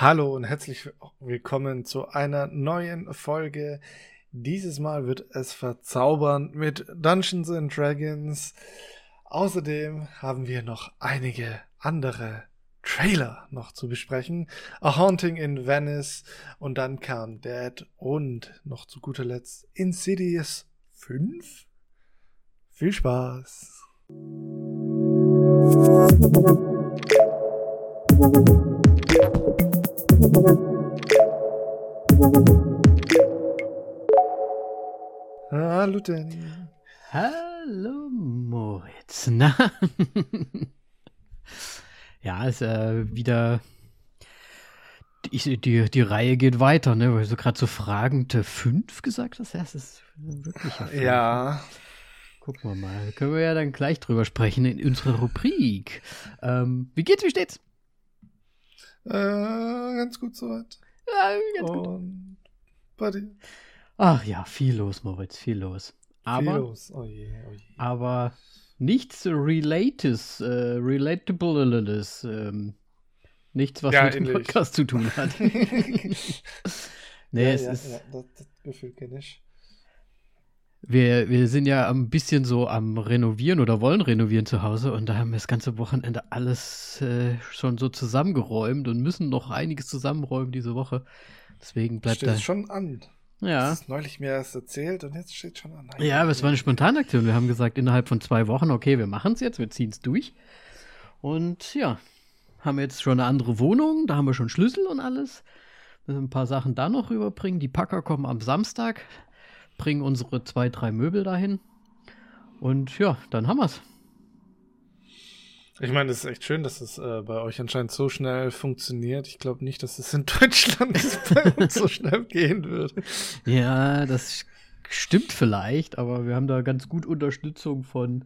Hallo und herzlich willkommen zu einer neuen Folge. Dieses Mal wird es verzaubern mit Dungeons and Dragons. Außerdem haben wir noch einige andere Trailer noch zu besprechen. A Haunting in Venice und dann kam Dead und noch zu guter Letzt Insidious 5. Viel Spaß! Hallo Danny. Hallo Moritz. Na? ja, ist äh, wieder. Die, die, die Reihe geht weiter, ne? Weil du gerade so fragende fünf gesagt hast. Ja, es ist wirklich. Ja. Gucken wir mal. Können wir ja dann gleich drüber sprechen in unserer Rubrik. Ähm, wie geht's, wie steht's? Äh, ganz gut soweit. Ja, ganz gut. Und bei dir? Ach ja, viel los, Moritz, viel los. Aber, Viel los. Oh je, oh je. aber nichts Relates, äh, Relatables, ähm, nichts, was Ja, mit dem ähnlich. Podcast zu tun hat. nee, ja, es ja, ist, ja, das, das Gefühl kenne ich. Wir, wir sind ja ein bisschen so am Renovieren oder wollen renovieren zu Hause und da haben wir das ganze Wochenende alles äh, schon so zusammengeräumt und müssen noch einiges zusammenräumen diese Woche. Deswegen bleibt Steht da. es schon an. Ja. Das ist neulich mir erst erzählt und jetzt steht schon an. Ja, aber es war eine Spontanaktion. Wir haben gesagt, innerhalb von zwei Wochen, okay, wir machen es jetzt, wir ziehen es durch. Und ja, haben jetzt schon eine andere Wohnung, da haben wir schon Schlüssel und alles. Müssen ein paar Sachen da noch rüberbringen. Die Packer kommen am Samstag, bringen unsere zwei, drei Möbel dahin. Und ja, dann haben wir's. Ich meine, es ist echt schön, dass es äh, bei euch anscheinend so schnell funktioniert. Ich glaube nicht, dass es in Deutschland bei uns so schnell gehen würde. Ja, das stimmt vielleicht, aber wir haben da ganz gut Unterstützung von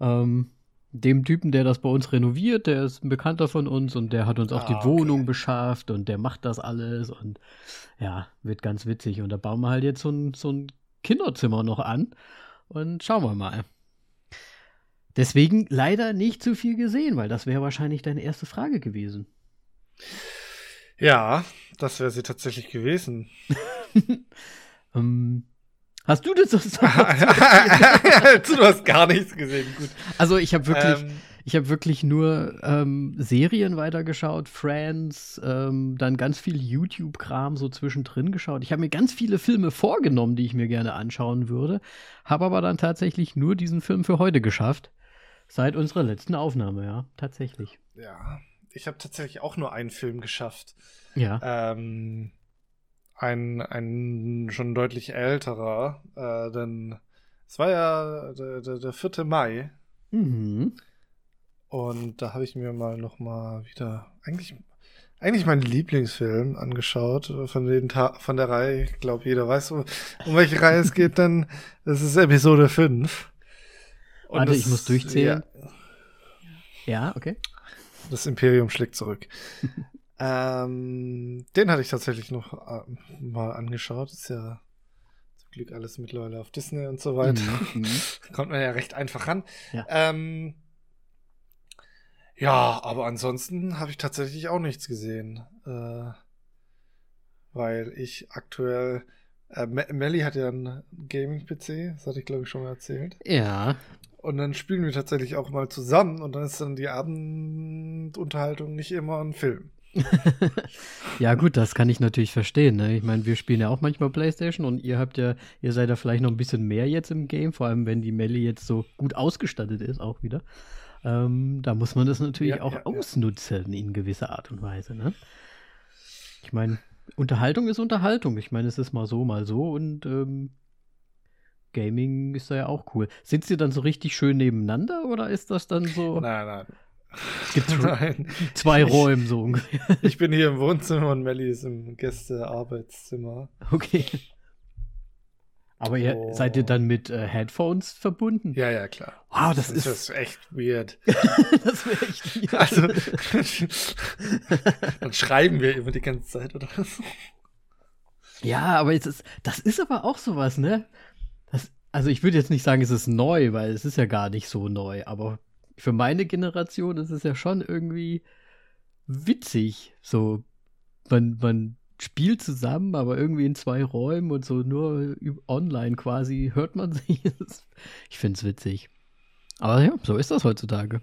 ähm, dem Typen, der das bei uns renoviert. Der ist ein Bekannter von uns und der hat uns auch Ah, die okay. Wohnung beschafft und der macht das alles und ja, wird ganz witzig. Und da bauen wir halt jetzt so ein, so ein Kinderzimmer noch an und schauen wir mal. Deswegen leider nicht zu viel gesehen, weil das wäre wahrscheinlich deine erste Frage gewesen. Ja, das wäre sie tatsächlich gewesen. Ähm, hast du das? du hast gar nichts gesehen. Gut. Also ich habe wirklich, Ähm, Ich habe wirklich nur ähm, Serien weitergeschaut, Friends, ähm, dann ganz viel YouTube-Kram so zwischendrin geschaut. Ich habe mir ganz viele Filme vorgenommen, die ich mir gerne anschauen würde, habe aber dann tatsächlich nur diesen Film für heute geschafft. Seit unserer letzten Aufnahme, ja, tatsächlich. ja, ich habe tatsächlich auch nur einen Film geschafft. Ja. Ähm, ein, ein schon deutlich älterer, äh, denn es war ja der, der, der 4. Mai Mhm. Und da habe ich mir mal noch mal wieder eigentlich eigentlich meinen Lieblingsfilm angeschaut äh, von den Ta von der Reihe. Ich glaube, jeder weiß, um, um welche Reihe es geht, denn das ist Episode 5. Und Warte, das- ich muss durchzählen. Ja, Ja, okay. Das Imperium schlägt zurück. ähm, den hatte ich tatsächlich noch äh, mal angeschaut. Ist ja zum Glück alles mittlerweile auf Disney und so weiter. Mhm, mhm. Kommt man ja recht einfach ran. Ja. Ähm, ja, aber ansonsten habe ich tatsächlich auch nichts gesehen. Äh, weil ich aktuell. Äh, Me- Melly hat ja einen Gaming-PC, das hatte ich glaube ich schon mal erzählt. Ja, Und dann spielen wir tatsächlich auch mal zusammen und dann ist dann die Abendunterhaltung nicht immer ein Film. ja, gut, das kann ich natürlich verstehen. Ne? Ich meine, wir spielen ja auch manchmal Playstation und ihr habt ja, ihr seid ja vielleicht noch ein bisschen mehr jetzt im Game, vor allem wenn die Melli jetzt so gut ausgestattet ist, auch wieder. Ähm, da muss man das natürlich Ja, auch ja, ausnutzen in gewisser Art und Weise. Ne? Ich meine, Unterhaltung ist Unterhaltung. Ich meine, es ist mal so, mal so und ähm, Gaming ist da ja auch cool. Sitzt ihr dann so richtig schön nebeneinander oder ist das dann so Nein, nein. Gibt's nein. zwei Räume so ungefähr? Ich bin hier im Wohnzimmer und Melly ist im Gäste-Arbeitszimmer. Okay. Aber ihr, Oh. seid ihr dann mit äh, Headphones verbunden? Ja, ja, klar. Wow, das das ist, ist echt weird. das wäre echt weird. Also, dann schreiben wir immer die ganze Zeit oder was? Ja, aber es ist, das ist aber auch sowas, ne? Das, also ich würde jetzt nicht sagen, es ist neu, weil es ist ja gar nicht so neu, aber für meine Generation ist es ja schon irgendwie witzig, so man, man spielt zusammen, aber irgendwie in zwei Räumen und so nur online quasi hört man sich. ich finde es witzig. Aber ja, so ist das heutzutage.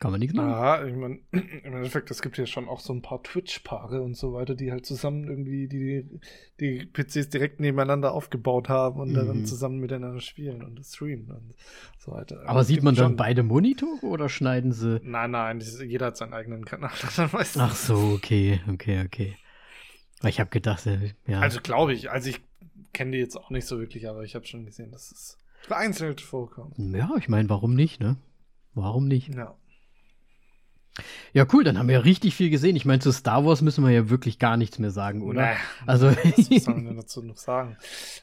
Kann man nichts machen. Ja, ich meine, im Endeffekt, es gibt ja schon auch so ein paar Twitch-Paare und so weiter, die halt zusammen irgendwie die, die PCs direkt nebeneinander aufgebaut haben und mhm. dann zusammen miteinander spielen und streamen und so weiter. Aber also sieht man dann beide Monitore oder schneiden sie? Nein, nein, jeder hat seinen eigenen Kanal. Ach so, okay, okay, okay. Ich habe gedacht, äh, ja. Also glaube ich, also ich kenne die jetzt auch nicht so wirklich, aber ich habe schon gesehen, dass es vereinzelt vorkommt. Ja, ich meine, warum nicht, ne? Warum nicht? Ja. Ja, cool, dann haben wir ja richtig viel gesehen. Ich meine, zu Star Wars müssen wir ja wirklich gar nichts mehr sagen, oder? Nee, also, was soll man denn dazu noch sagen?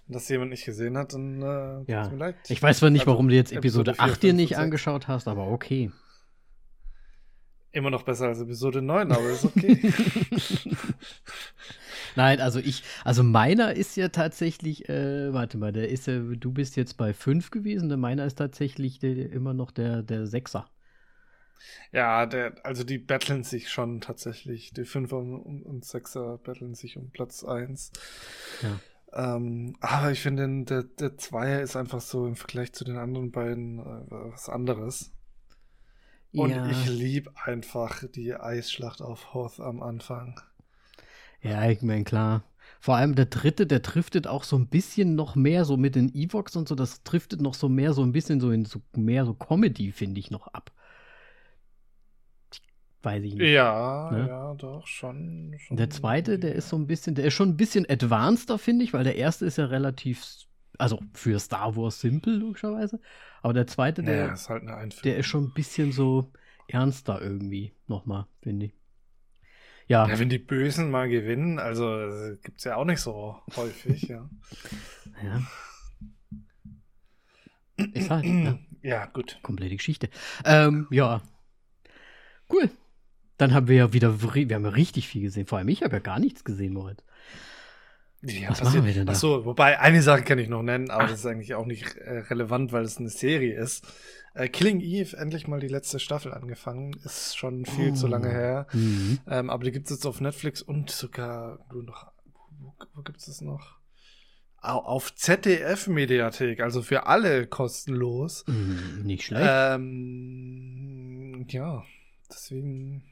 Wenn das jemand nicht gesehen hat, dann äh, ja. mir leid. Ich weiß zwar nicht, also, warum du jetzt Episode, Episode 8 dir nicht angeschaut hast, aber okay. Immer noch besser als Episode 9, aber ist okay. Nein, also ich, also meiner ist ja tatsächlich, äh, warte mal, der ist ja, du bist jetzt bei 5 gewesen, der meiner ist tatsächlich der, immer noch der, der Sechser. Ja, der, also die battlen sich schon tatsächlich. Die Fünfer und, und Sechser battlen sich um Platz 1. Ja. Ähm, aber ich finde, der, der Zweier ist einfach so im Vergleich zu den anderen beiden äh, was anderes. Und ja. ich liebe einfach die Eisschlacht auf Hoth am Anfang. Ja, ich meine, klar. Vor allem der dritte, der driftet auch so ein bisschen noch mehr so mit den Evox und so, das driftet noch so mehr so ein bisschen so in so mehr so Comedy, finde ich, noch ab. Weiß ich nicht. Ja, ne? ja, doch, schon, schon. Der zweite, der ist so ein bisschen, der ist schon ein bisschen advanceder, finde ich, weil der erste ist ja relativ, also für Star Wars simpel, logischerweise. Aber der zweite, der, ja, ist, halt der ist schon ein bisschen so ernster irgendwie, nochmal, finde ich. Ja. ja. Wenn die Bösen mal gewinnen, also gibt es ja auch nicht so häufig, ja. ja. Ist halt, ja. ja, gut. Komplette Geschichte. Ähm, ja. Cool. Dann haben wir ja wieder, wir haben ja richtig viel gesehen. Vor allem ich habe ja gar nichts gesehen, Moritz. Ja, Was machen wir denn da? Achso, wobei eine Sache kann ich noch nennen, aber Ach. das ist eigentlich auch nicht äh, relevant, weil es eine Serie ist. Äh, Killing Eve, endlich mal die letzte Staffel angefangen, ist schon viel oh. zu lange oh. her. Mhm. Ähm, aber die gibt es jetzt auf Netflix und sogar, du noch, wo, wo gibt es das noch? Auf ZDF-Mediathek, also für alle kostenlos. Mhm, nicht schlecht. Ähm, ja, deswegen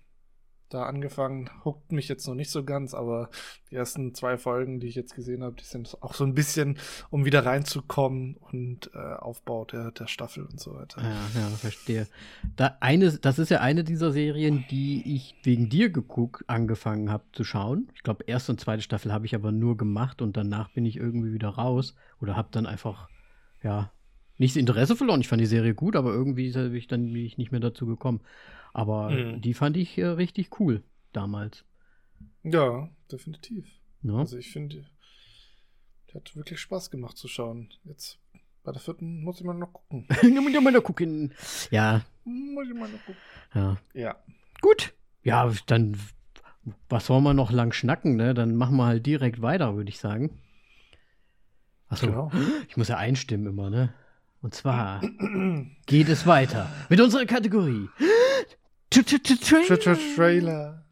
da angefangen. Huckt mich jetzt noch nicht so ganz, aber die ersten zwei Folgen, die ich jetzt gesehen habe, die sind auch so ein bisschen, um wieder reinzukommen und äh, Aufbau der, der Staffel und so weiter. Ja, ja, verstehe. Da eine, das ist ja eine dieser Serien, die ich wegen dir geguckt, angefangen habe zu schauen. Ich glaube, erste und zweite Staffel habe ich aber nur gemacht und danach bin ich irgendwie wieder raus oder habe dann einfach, ja, nicht das Interesse verloren. Ich fand die Serie gut, aber irgendwie bin ich dann nicht mehr dazu gekommen. Aber mhm. die fand ich äh, richtig cool damals. Ja, definitiv. Ja. Also ich finde, die hat wirklich Spaß gemacht zu schauen. Jetzt bei der vierten muss ich mal noch gucken. muss ich mal noch gucken. Ja. Muss ich mal noch gucken. Ja. Ja. Gut. Ja, dann was wollen wir noch lang schnacken, ne? Dann machen wir halt direkt weiter, würde ich sagen. Achso, genau. ich muss ja einstimmen immer, ne? Und zwar geht es weiter mit unserer Kategorie Trailer.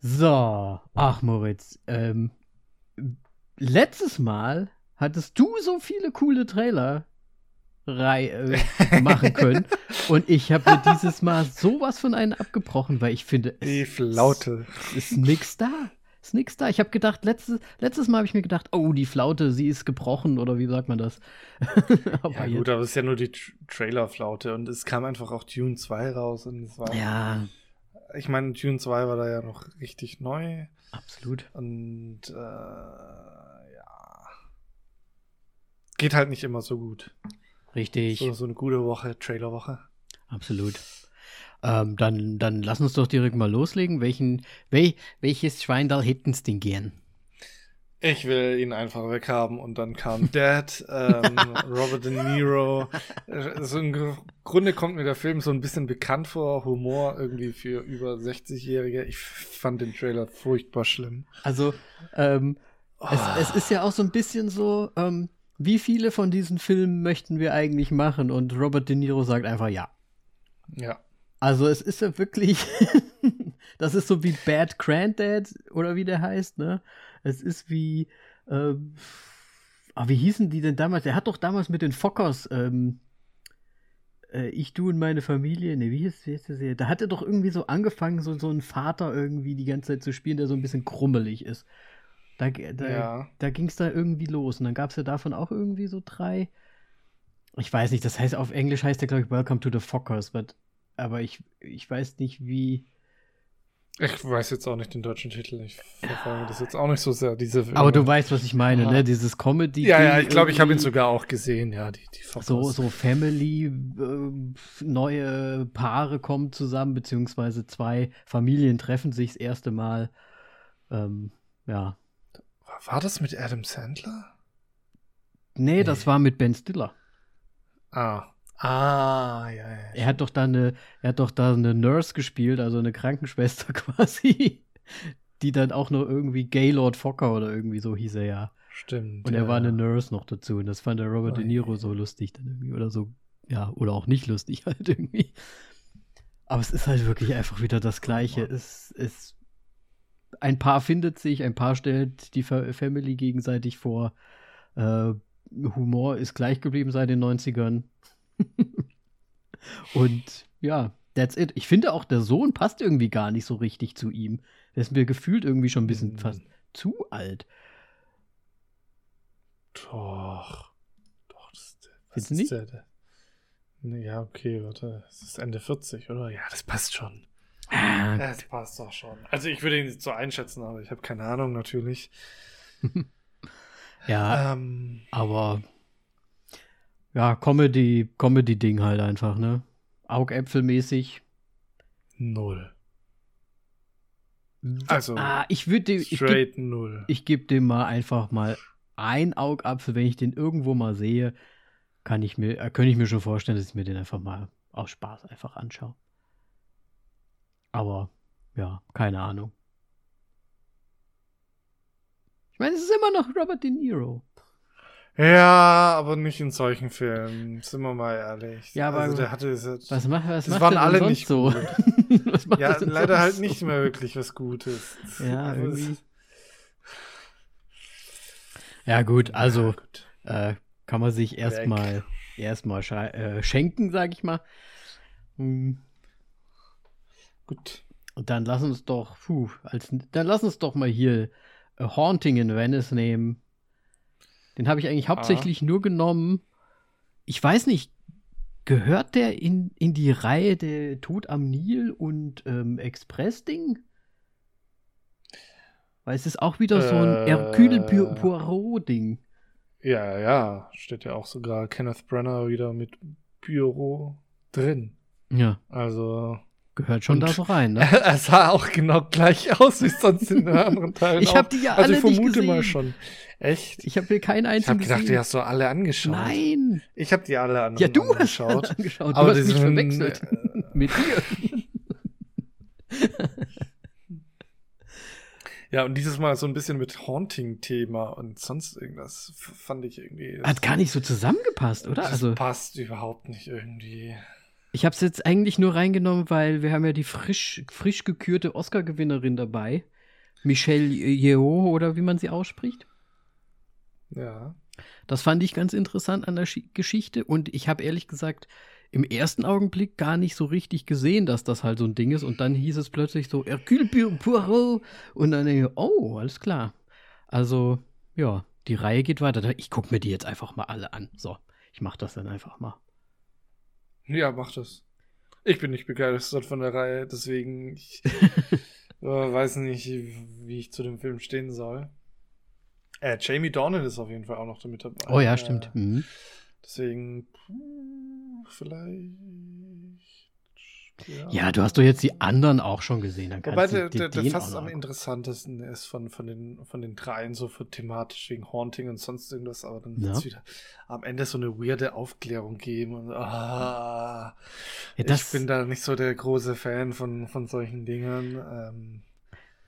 So, ach Moritz, ähm, letztes Mal hattest du so viele coole Trailer äh, machen können und ich habe mir dieses Mal sowas von einen abgebrochen, weil ich finde, es, Die Flaute. ist nix da. Ist nix da. Ich habe gedacht, letztes, letztes Mal habe ich mir gedacht, oh, die Flaute, sie ist gebrochen oder wie sagt man das? aber ja, gut, aber es ist ja nur die Trailer-Flaute und es kam einfach auch Dune 2 raus und es war. Ja. Ich meine, Dune 2 war da ja noch richtig neu. Absolut. Und äh, ja. Geht halt nicht immer so gut. Richtig. So, so eine gute Woche, Trailer-Woche. Absolut. Ähm, dann, dann lass uns doch direkt mal loslegen. Welchen, wel, welches Schweindal hätten es denn gern? Ich will ihn einfach weghaben und dann kam Dad, ähm, Robert De Niro. So im Grunde kommt mir der Film so ein bisschen bekannt vor, Humor irgendwie für über 60-Jährige. Ich fand den Trailer furchtbar schlimm. Also, ähm, oh. es, es, ist ja auch so ein bisschen so, ähm, wie viele von diesen Filmen möchten wir eigentlich machen? Und Robert De Niro sagt einfach ja. Ja. Also es ist ja wirklich, das ist so wie Bad Granddad oder wie der heißt, ne? Es ist wie, ähm, ah, wie hießen die denn damals? Der hat doch damals mit den Fockers, ähm, äh, ich, du und meine Familie, ne, wie hieß, wie hieß das hier? Da hat er doch irgendwie so angefangen, so, so einen Vater irgendwie die ganze Zeit zu spielen, der so ein bisschen krummelig ist. Da, da, Ja. da ging es da irgendwie los. Und dann gab es ja davon auch irgendwie so drei. Ich weiß nicht, das heißt auf Englisch heißt der, glaube ich, Welcome to the Fockers, but, aber ich, ich weiß nicht, wie. Ich weiß jetzt auch nicht den deutschen Titel. Ich verfolge das jetzt auch nicht so sehr. Diese Aber du weißt, was ich meine, Ah. ne? Dieses Comedy. Ja, ja, ich glaube, ich habe ihn sogar auch gesehen. Ja, die, die So, so Family, äh, neue Paare kommen zusammen, beziehungsweise zwei Familien treffen sich das erste Mal. Ähm, ja. War das mit Adam Sandler? Nee, das Nee. war mit Ben Stiller. Ah. Ah, ja, ja. Er hat doch da eine, er hat doch da eine Nurse gespielt, also eine Krankenschwester quasi, die dann auch noch irgendwie Gaylord Fokker oder irgendwie so hieß er ja. Stimmt. Und ja. er war eine Nurse noch dazu und das fand der Robert De Ui. Niro so lustig dann irgendwie oder so, ja, oder auch nicht lustig halt irgendwie. Aber es ist halt wirklich einfach wieder das Gleiche. Mann. Es, es, ein Paar findet sich, ein Paar stellt die Fa Family gegenseitig vor. Äh, Humor ist gleich geblieben seit den 90ern. Und ja, that's it. Ich finde auch, der Sohn passt irgendwie gar nicht so richtig zu ihm. Der ist mir gefühlt irgendwie schon ein bisschen Hm. fast zu alt. Doch. Doch, das du ist nicht? der, ja, okay, warte. Es ist Ende 40, oder? Ja, das passt schon. Ah, das passt doch schon. Also ich würde ihn nicht so einschätzen, aber ich habe keine Ahnung natürlich. ja, Ähm, aber ja, Comedy, Comedy-Ding halt einfach, ne? Augäpfelmäßig. null. Also, ah, ich würde ich geb, straight null. ich geb dem mal einfach mal ein Augapfel, wenn ich den irgendwo mal sehe, kann ich mir, äh, könnte ich mir schon vorstellen, dass ich mir den einfach mal aus Spaß einfach anschaue. Aber ja, keine Ahnung. Ich meine, es ist immer noch Robert De Niro. Ja, aber nicht in solchen Filmen, sind wir mal ehrlich. Ja, aber also der hatte es jetzt- Was macht, was Das macht waren alle nicht so? Ja, er leider halt so? nicht mehr wirklich was Gutes. Ja, Also irgendwie. Ja, gut, also Ja, gut. äh, kann man sich erstmal erstmal äh, schenken, sag ich mal. Hm, gut. Und dann lass uns doch, puh, als, dann lass uns doch mal hier A Haunting in Venice nehmen. Den habe ich eigentlich hauptsächlich nur genommen. Ich weiß nicht, gehört der in, in die Reihe der Tod am Nil und ähm, Express-Ding? Weil es ist auch wieder so ein Äh. Hercule Poirot-Ding. Ja, ja, steht ja auch sogar Kenneth Brenner wieder mit Büro drin. Ja, Also, gehört schon Und- da so rein, ne? er sah auch genau gleich aus wie sonst in den anderen Teilen. Ich habe die ja Also, alle ich nicht vermute mal schon. Echt? Ich habe mir keinen Ich einzigen habe gedacht, die gesehen. hast du alle angeschaut. Nein! Ich habe die alle an Ja, du hast angeschaut. alle angeschaut. Aber du hast die mich sind, verwechselt. äh, Mit dir. Ja, und dieses Mal so ein bisschen mit Haunting-Thema und sonst irgendwas fand ich irgendwie. Hat gar nicht so zusammengepasst, oder? Das Also, passt überhaupt nicht irgendwie. Ich habe es jetzt eigentlich nur reingenommen, weil wir haben ja die frisch, frisch gekürte Oscar-Gewinnerin dabei. Michelle Yeoh, oder wie man sie ausspricht. Ja. Das fand ich ganz interessant an der Schi Geschichte. Und ich habe ehrlich gesagt im ersten Augenblick gar nicht so richtig gesehen, dass das halt so ein Ding ist. Und dann hieß es plötzlich so, Hercule Poirot. Und dann denke ich, oh, alles klar. Also, ja, die Reihe geht weiter. Ich gucke mir die jetzt einfach mal alle an. So, ich mache das dann einfach mal. Ja, mach das. Ich bin nicht begeistert von der Reihe, deswegen ich äh, weiß nicht, wie ich zu dem Film stehen soll. Äh, Jamie Dornan ist auf jeden Fall auch noch damit dabei. Oh ja, Äh, stimmt. Mhm. Deswegen, vielleicht. Ja, du hast doch jetzt die anderen auch schon gesehen. Dann Wobei der, der, der fast am interessantesten ist von, von, den, von den dreien, so für thematisch wegen Haunting und sonst irgendwas, aber dann Ja. wird es wieder am Ende so eine weirde Aufklärung geben. Und, ah, Ja, das- ich bin da nicht so der große Fan von, von solchen Dingen. Ähm,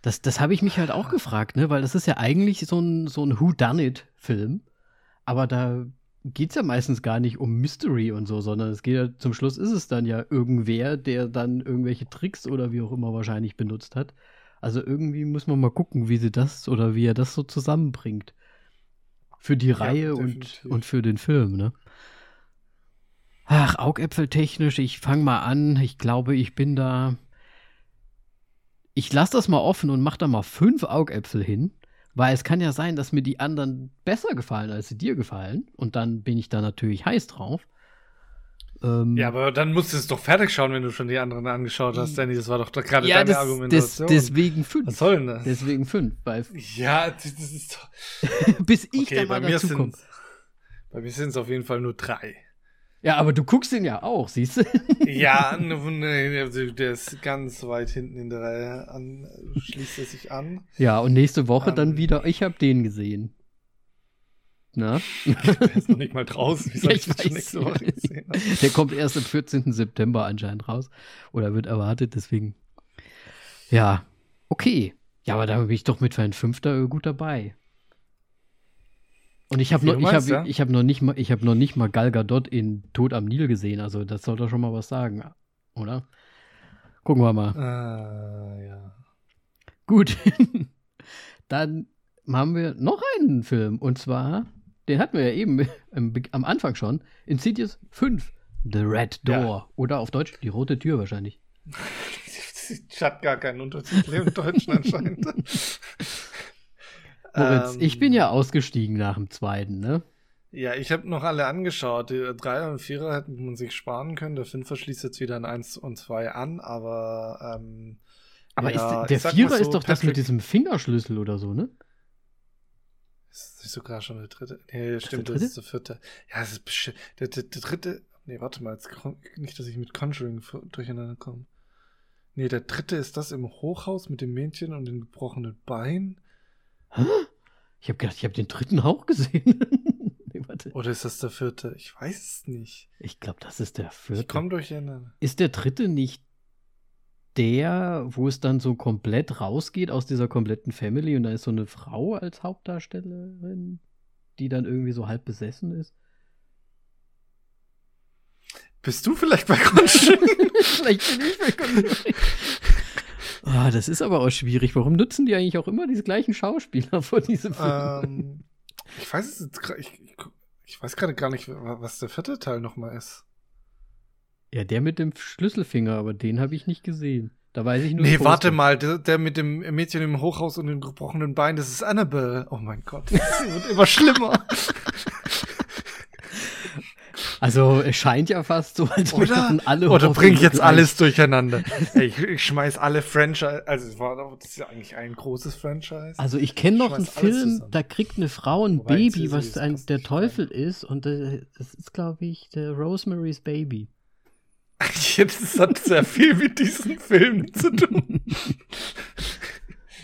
Das, das habe ich mich halt auch gefragt, ne? Weil das ist ja eigentlich so ein, so ein Who-Done-It-Film. Aber da geht es ja meistens gar nicht um Mystery und so, sondern es geht ja, zum Schluss ist es dann ja irgendwer, der dann irgendwelche Tricks oder wie auch immer wahrscheinlich benutzt hat. Also irgendwie muss man mal gucken, wie sie das oder wie er das so zusammenbringt. Für die ja, Reihe und, und für den Film, ne? Ach, Augäpfeltechnisch, ich fange mal an. Ich glaube, ich bin da. Ich lasse das mal offen und mache da mal fünf Augäpfel hin. Weil es kann ja sein, dass mir die anderen besser gefallen, als sie dir gefallen. Und dann bin ich da natürlich heiß drauf. Ähm, ja, aber dann musst du es doch fertig schauen, wenn du schon die anderen angeschaut hast, Danny. Das war doch gerade ja, deine das, Argumentation. Das, deswegen fünf. Was soll denn das? Deswegen fünf. Weil ja, das ist doch. Bis ich okay, dann mal dazu komme. Bei mir sind es auf jeden Fall nur drei. Ja, aber du guckst ihn ja auch, siehst du? ja, also der ist ganz weit hinten in der Reihe an, schließt er sich an. Ja, und nächste Woche um, dann wieder, ich habe den gesehen. Na? Der ist noch nicht mal draußen. Wie soll ja, ich, ich weiß nächste Woche gesehen Der kommt erst am 14. September anscheinend raus. Oder wird erwartet, deswegen. Ja, okay. Ja, aber da bin ich doch mit für ein Fünfter gut dabei. Und ich habe noch, ich hab, ja? ich hab noch nicht mal, ich habe noch nicht mal Gal Gadot in Tod am Nil gesehen. Also das soll doch schon mal was sagen, oder? Gucken wir mal. Uh, ja. Gut. Dann haben wir noch einen Film. Und zwar, den hatten wir ja eben am, am Anfang schon. Insidious 5. The Red Door. Ja. Oder auf Deutsch die rote Tür wahrscheinlich. ich hat gar keinen Untertitel im Deutschen anscheinend. Moritz, ähm, ich bin ja ausgestiegen nach dem zweiten, ne? Ja, ich habe noch alle angeschaut. Die Dreier und Vierer hätten man sich sparen können. Der Fünfer schließt jetzt wieder ein 1 und 2 an, aber ähm, Aber ja, ist, der Vierer so, ist doch das mit diesem Fingerschlüssel oder so, ne? Ist nicht sogar schon der dritte? Nee, das stimmt, das ist der vierte. Ja, das ist bestimmt. Der, der, der, dritte. Nee, warte mal, jetzt nicht, dass ich mit Conjuring durcheinander komme. Nee, der dritte ist das im Hochhaus mit dem Mädchen und dem gebrochenen Bein. Hä? Ich habe gedacht, ich habe den dritten auch gesehen. nee, Oder ist das der vierte? Ich weiß es nicht. Ich glaube, das ist der vierte. Ich komme durcheinander. Ist der dritte nicht der, wo es dann so komplett rausgeht aus dieser kompletten Family und da ist so eine Frau als Hauptdarstellerin, die dann irgendwie so halb besessen ist? Bist du vielleicht bei Conjuring? vielleicht bin ich bei Conjuring. Oh, das ist aber auch schwierig. Warum nutzen die eigentlich auch immer diese gleichen Schauspieler vor diesem Film? Ähm, ich weiß es jetzt ich, ich, ich weiß gerade gar nicht, was der vierte Teil nochmal ist. Ja, der mit dem Schlüsselfinger, aber den habe ich nicht gesehen. Da weiß ich nur. Nee, warte mal, der, der, mit dem Mädchen im Hochhaus und dem gebrochenen Bein, das ist Annabelle. Oh mein Gott, das wird immer schlimmer. Also es scheint ja fast so, als würden alle Oder bringe ich jetzt alles durcheinander? ich, ich schmeiß alle Franchise, also es war das ist ja eigentlich ein großes Franchise. Also ich kenne noch einen Film, da kriegt eine Frau ein Wobei Baby, was ein, der Teufel rein. ist und äh, das ist glaube ich der Rosemary's Baby. das hat sehr viel mit diesem Film zu tun.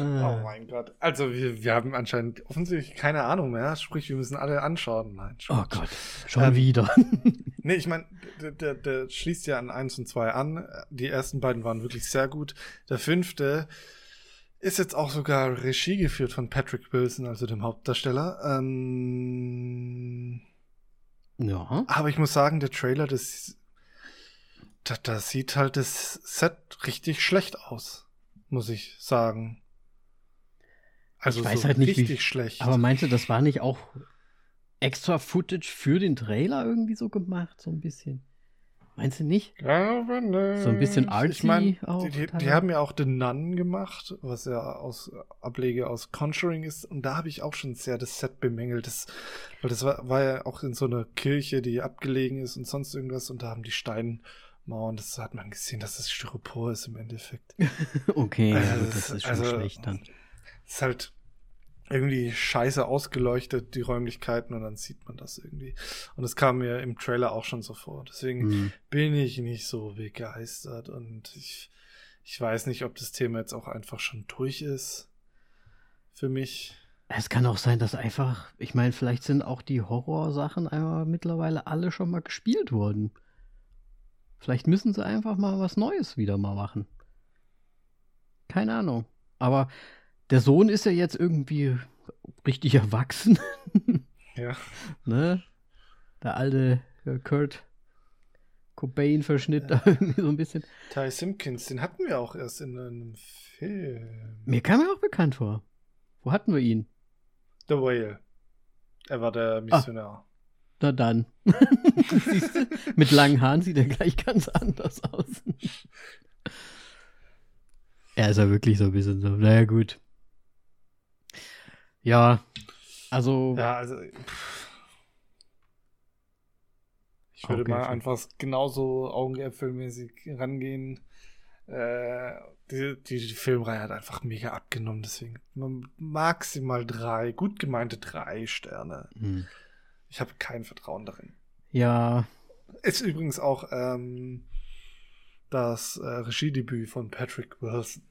Ah. Oh mein Gott. Also wir, wir haben anscheinend offensichtlich keine Ahnung mehr. Sprich, wir müssen alle anschauen. Nein, oh Gott, schon ähm, wieder. nee, ich meine, der, der, der schließt ja an 1 und 2 an. Die ersten beiden waren wirklich sehr gut. Der fünfte ist jetzt auch sogar Regie geführt von Patrick Wilson, also dem Hauptdarsteller. Ähm, ja. Aber ich muss sagen, der Trailer, das, das, das sieht halt das Set richtig schlecht aus, muss ich sagen. Also ich weiß so halt nicht, richtig wie, schlecht. Aber meinst du, das war nicht auch extra Footage für den Trailer irgendwie so gemacht, so ein bisschen? Meinst du nicht? Glaube nicht. So ein bisschen artsy ich mein, auch. Die, die, die, haben ja auch den Nun gemacht, was ja aus Ablege aus Conjuring ist. Und da habe ich auch schon sehr das Set bemängelt. Das, weil das war, war ja auch in so einer Kirche, die abgelegen ist und sonst irgendwas. Und da haben die Steinmauern, das hat man gesehen, dass das Styropor ist im Endeffekt. okay, also, also das, ist schon also, schlecht dann. Ist halt irgendwie scheiße ausgeleuchtet, die Räumlichkeiten, und dann sieht man das irgendwie. Und das kam mir im Trailer auch schon so vor. Deswegen mhm. bin ich nicht so begeistert und ich, ich weiß nicht, ob das Thema jetzt auch einfach schon durch ist. Für mich. Es kann auch sein, dass einfach, ich meine, vielleicht sind auch die Horrorsachen einfach mittlerweile alle schon mal gespielt worden. Vielleicht müssen sie einfach mal was Neues wieder mal machen. Keine Ahnung. Aber der Sohn ist ja jetzt irgendwie richtig erwachsen. Ja. ne? der alte äh, Kurt Cobain-Verschnitt ja. da irgendwie so ein bisschen. Ty Simpkins, den hatten wir auch erst in einem Film. Mir kam er auch bekannt vor. Wo hatten wir ihn? The Whale. Er war der ah. Missionar. Ah, na dann. Du, mit langen Haaren sieht er gleich ganz anders aus. er ist ja wirklich so ein bisschen so. Naja, gut. Ja, also. Ja, also. Ich würde mal einfach genauso Augenäpfelmäßig rangehen. Äh, die, die, die, Filmreihe hat einfach mega abgenommen, deswegen maximal drei, gut gemeinte drei Sterne. Hm. Ich habe kein Vertrauen darin. Ja. Ist übrigens auch ähm, das äh, Regiedebüt von Patrick Wilson.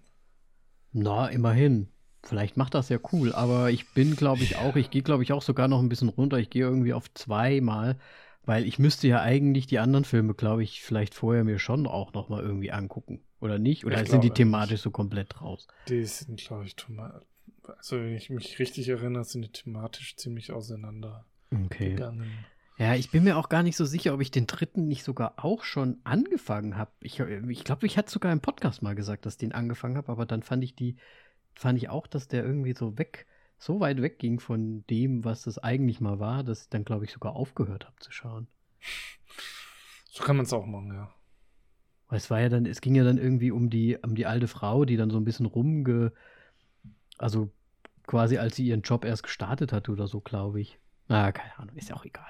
Na, immerhin. Vielleicht macht das ja cool, aber ich bin, glaube ich, auch, ich gehe, glaube ich, auch sogar noch ein bisschen runter. Ich gehe irgendwie auf zweimal, weil ich müsste ja eigentlich die anderen Filme, glaube ich, vielleicht vorher mir schon auch noch mal irgendwie angucken. Oder nicht? Oder ich sind die thematisch nicht. so komplett raus? Die sind, glaube ich, also wenn ich mich richtig erinnere, sind die thematisch ziemlich auseinander okay. gegangen. Ja, ich bin mir auch gar nicht so sicher, ob ich den dritten nicht sogar auch schon angefangen habe. Ich, ich glaube, ich hatte sogar im Podcast mal gesagt, dass ich den angefangen habe, aber dann fand ich die fand ich auch, dass der irgendwie so weg, so weit wegging von dem, was das eigentlich mal war, dass ich dann, glaube ich, sogar aufgehört habe zu schauen. So kann man es auch machen, ja. Weil es war ja dann, es ging ja dann irgendwie um die, um die alte Frau, die dann so ein bisschen rumge, also quasi als sie ihren Job erst gestartet hat oder so, glaube ich. Ah, keine Ahnung, ist ja auch egal.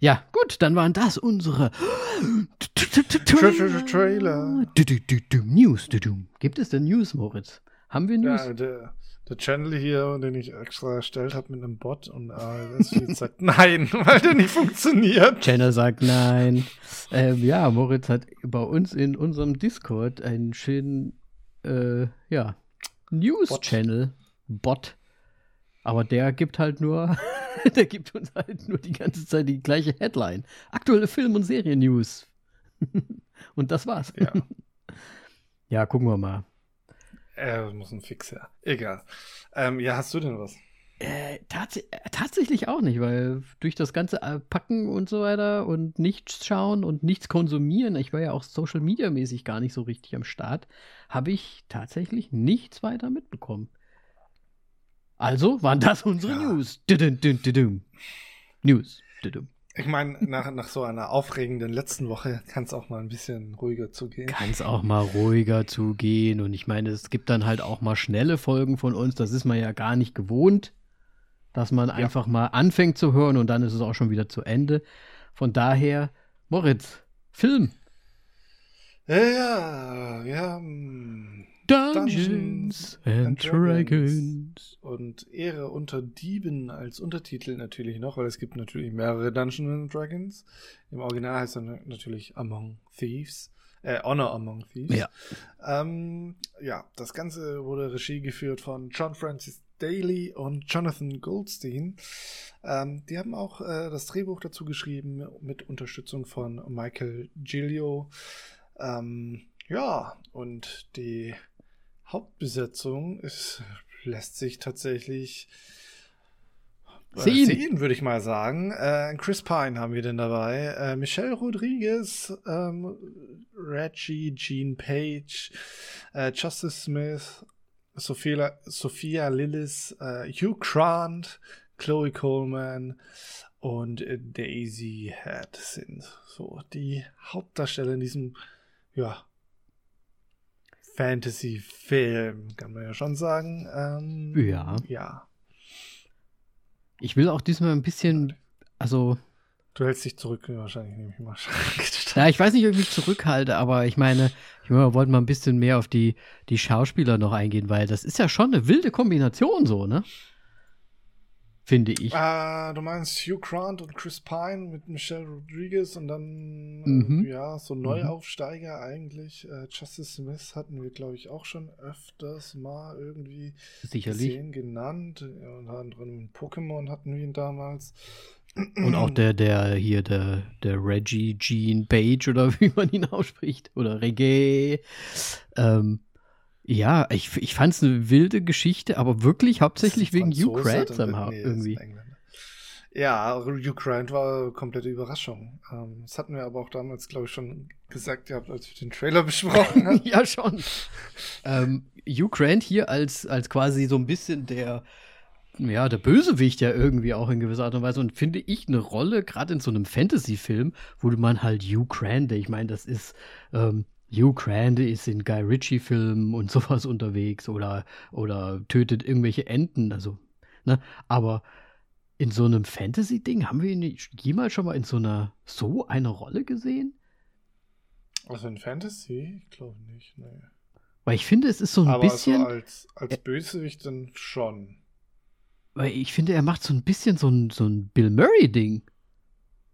Ja, gut, dann waren das unsere Trailer. News. Gibt es denn News, Moritz? Haben wir News? Ja, der, der Channel hier, den ich extra erstellt habe mit einem Bot und ALS sagt nein, weil der nicht funktioniert. Channel sagt nein. Ähm, ja, Moritz hat bei uns in unserem Discord einen schönen äh, ja, News-Channel, Bot. Bot. Aber der gibt halt nur, der gibt uns halt nur die ganze Zeit die gleiche Headline. Aktuelle Film- und Serien-News. und das war's. Ja. ja, gucken wir mal. Er muss ein Fixer. Egal. Ähm, ja, hast du denn was? Äh, tats äh, tatsächlich auch nicht, weil durch das ganze äh, Packen und so weiter und nichts schauen und nichts konsumieren, ich war ja auch Social Media mäßig gar nicht so richtig am Start, habe ich tatsächlich nichts weiter mitbekommen. Also waren das unsere ja. News. Dudum, dudum, dudum. News. Ich meine, nach, nach so einer aufregenden letzten Woche kann es auch mal ein bisschen ruhiger zugehen. Kann es auch mal ruhiger zugehen. Und ich meine, es gibt dann halt auch mal schnelle Folgen von uns. Das ist man ja gar nicht gewohnt, dass man ja. einfach mal anfängt zu hören und dann ist es auch schon wieder zu Ende. Von daher, Moritz, Film. Ja, wir haben Dungeons, and, Dragons. Und Ehre unter Dieben als Untertitel natürlich noch, weil es gibt natürlich mehrere Dungeons and Dragons. Im Original heißt er natürlich Among Thieves. Äh, Honor Among Thieves. Ja. Ähm, ja, das Ganze wurde Regie geführt von John Francis Daly und Jonathan Goldstein. Ähm, die haben auch äh, das Drehbuch dazu geschrieben mit Unterstützung von Michael Giglio. Ähm, ja, und die Hauptbesetzung ist, lässt sich tatsächlich äh, sehen, sehen würde ich mal sagen. Äh, Chris Pine haben wir denn dabei. Äh, Michelle Rodriguez, ähm, Reggie, Jean Page, äh, Justice Smith, Sophia, Sophia Lillis, äh, Hugh Grant, Chloe Coleman und Daisy Head sind so die Hauptdarsteller in diesem ja, Fantasy-Film, kann man ja schon sagen. Ähm, ja. Ja. Ich will auch diesmal ein bisschen, also. Du hältst dich zurück, wahrscheinlich nehme ich mal. ja, ich weiß nicht, ob ich mich zurückhalte, aber ich meine, ich wollte mal ein bisschen mehr auf die, die Schauspieler noch eingehen, weil das ist ja schon eine wilde Kombination so, ne? Finde ich. Ah, du meinst Hugh Grant und Chris Pine mit Michelle Rodriguez und dann, mhm. äh, ja, so mhm. Neuaufsteiger mhm. eigentlich. Äh, Justice Smith hatten wir, glaube ich, auch schon öfters mal irgendwie Sicherlich. gesehen, genannt. Ja, unter anderem Pokémon hatten wir ihn damals. Und auch der, der hier, der, der Reggie Jean Page oder wie man ihn ausspricht. Oder Reggae. Ähm, ja, ich, ich fand es eine wilde Geschichte, aber wirklich hauptsächlich wegen Hugh Grant nee, irgendwie. Ja, Hugh Grant war komplette Überraschung. Ähm, das hatten wir aber auch damals, glaube ich, schon gesagt, gehabt, als wir den Trailer besprochen haben. ja, schon. ähm, Hugh Grant hier als, als quasi so ein bisschen der, ja, der Bösewicht ja irgendwie auch in gewisser Art und Weise. Und finde ich eine Rolle, gerade in so einem Fantasy-Film, wo man halt Hugh Grant, ich meine, das ist, ähm, Hugh Grant ist in Guy Ritchie-Filmen und sowas unterwegs oder, oder tötet irgendwelche Enten, also, ne, aber in so einem Fantasy-Ding haben wir ihn jemals schon mal in so einer, so einer Rolle gesehen? Also in Fantasy? Ich glaube nicht, nee. Weil ich finde, es ist so ein Aber bisschen. Also als, als Bösewicht dann schon. Weil ich finde, er macht so ein bisschen so ein, so ein Bill Murray-Ding.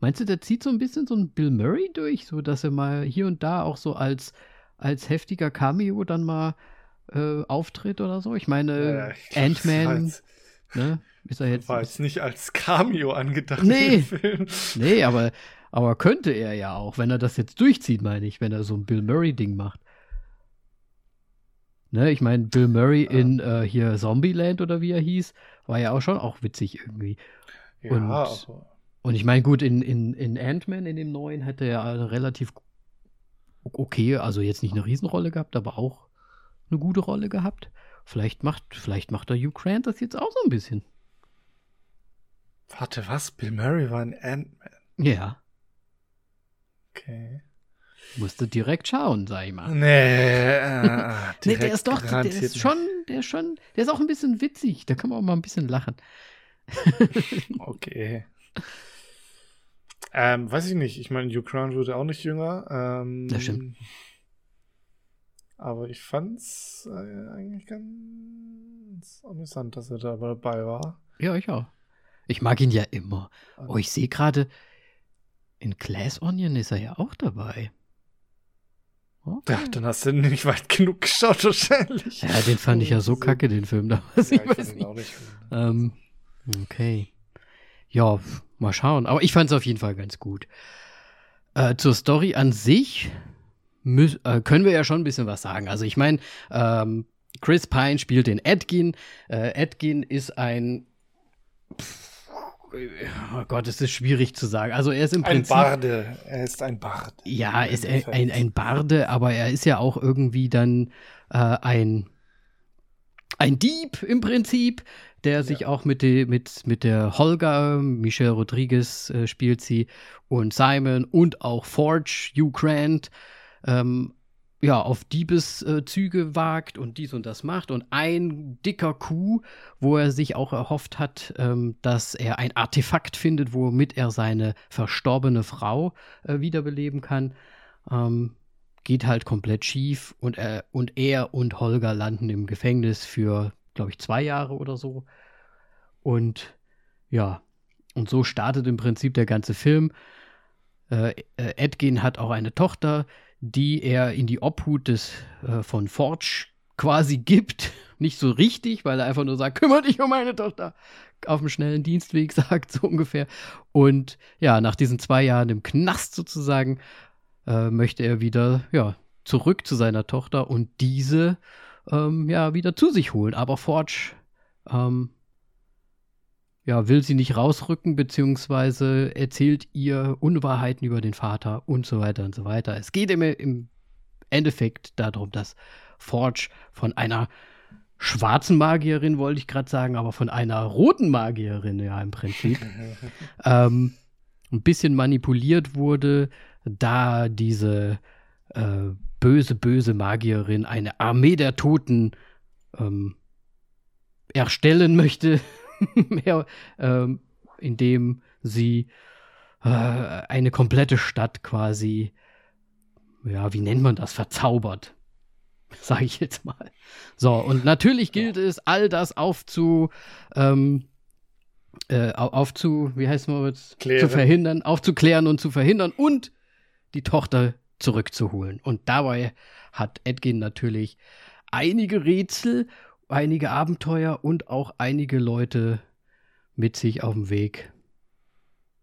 Meinst du, der zieht so ein bisschen so ein Bill Murray durch, so dass er mal hier und da auch so als, als heftiger Cameo dann mal äh, auftritt oder so? Ich meine, ja, Ant-Man, ne? Ist er jetzt. War jetzt nicht als Cameo angedacht. Nee. Nee, aber, aber könnte er ja auch, wenn er das jetzt durchzieht, meine ich, wenn er so ein Bill Murray-Ding macht. Ne, ich meine, Bill Murray ja. in äh, hier Zombieland oder wie er hieß, war ja auch schon auch witzig irgendwie. Ja, und, aber und ich meine, gut, in, in, in Ant-Man, in dem neuen, hätte er eine relativ okay, also jetzt nicht eine Riesenrolle gehabt, aber auch eine gute Rolle gehabt. Vielleicht macht, vielleicht macht der Hugh Grant das jetzt auch so ein bisschen. Warte, was? Bill Murray war ein Ant-Man? Ja. Okay. Musste direkt schauen, sag ich mal. Nee, äh, nee der ist doch, der ist schon, der ist schon, der ist auch ein bisschen witzig. Da kann man auch mal ein bisschen lachen. okay. Ähm, weiß ich nicht. Ich meine, Hugh Grant wurde auch nicht jünger. Ähm, das stimmt. Aber ich fand's äh, eigentlich ganz amüsant, dass er da dabei war. Ja, ich auch. Ich mag ihn ja immer. Oh, ich sehe gerade, in Glass Onion ist er ja auch dabei. Okay. Ja, dann hast du nicht weit genug geschaut wahrscheinlich. Ja, den fand ich ja so kacke, den Film damals. Ja, ich, ich weiß nicht. nicht ähm, okay. Ja, mal schauen. Aber ich fand es auf jeden Fall ganz gut. Äh, zur Story an sich äh, können wir ja schon ein bisschen was sagen. Also ich meine, ähm, Chris Pine spielt den Edgin. Äh, Edgin ist ein Oh Gott, es ist schwierig zu sagen. Also er ist im Prinzip. Ein Barde. Er ist ein Barde. Ja, er ist ein, ein Barde, aber er ist ja auch irgendwie dann äh, ein, ein Dieb im Prinzip, der sich ja. auch mit, die, mit, mit der Holger, Michelle Rodriguez äh, spielt sie, und Simon und auch Forge, Hugh Grant, ähm, ja, auf Diebeszüge wagt und dies und das macht. Und ein dicker Coup, wo er sich auch erhofft hat, ähm, dass er ein Artefakt findet, womit er seine verstorbene Frau äh, wiederbeleben kann, ähm, geht halt komplett schief. Und er, und er und Holger landen im Gefängnis für, glaube ich, zwei Jahre oder so. Und ja, und so startet im Prinzip der ganze Film. Äh, äh Edgin hat auch eine Tochter, die er in die Obhut des äh, von Forge quasi gibt. Nicht so richtig, weil er einfach nur sagt, kümmere dich um meine Tochter. Auf dem schnellen Dienstweg sagt, so ungefähr. Und ja, nach diesen zwei Jahren im Knast sozusagen, äh, möchte er wieder, ja, zurück zu seiner Tochter und diese, ähm, ja, wieder zu sich holen. Aber Forge, ähm, ja, will sie nicht rausrücken, beziehungsweise erzählt ihr Unwahrheiten über den Vater und so weiter und so weiter. Es geht im, im Endeffekt darum, dass Forge von einer schwarzen Magierin, wollte ich gerade sagen, aber von einer roten Magierin, ja, im Prinzip, ähm, ein bisschen manipuliert wurde, da diese äh, böse, böse Magierin eine Armee der Toten ähm, erstellen möchte, mehr, ähm, indem sie äh, eine komplette Stadt quasi, ja, wie nennt man das, verzaubert. Sage ich jetzt mal. So, und natürlich gilt es, all das aufzu, ähm, äh, aufzu, wie heißt man jetzt, zu verhindern, aufzuklären und zu verhindern und die Tochter zurückzuholen. Und dabei hat Edgin natürlich einige Rätsel einige Abenteuer und auch einige Leute mit sich auf dem Weg,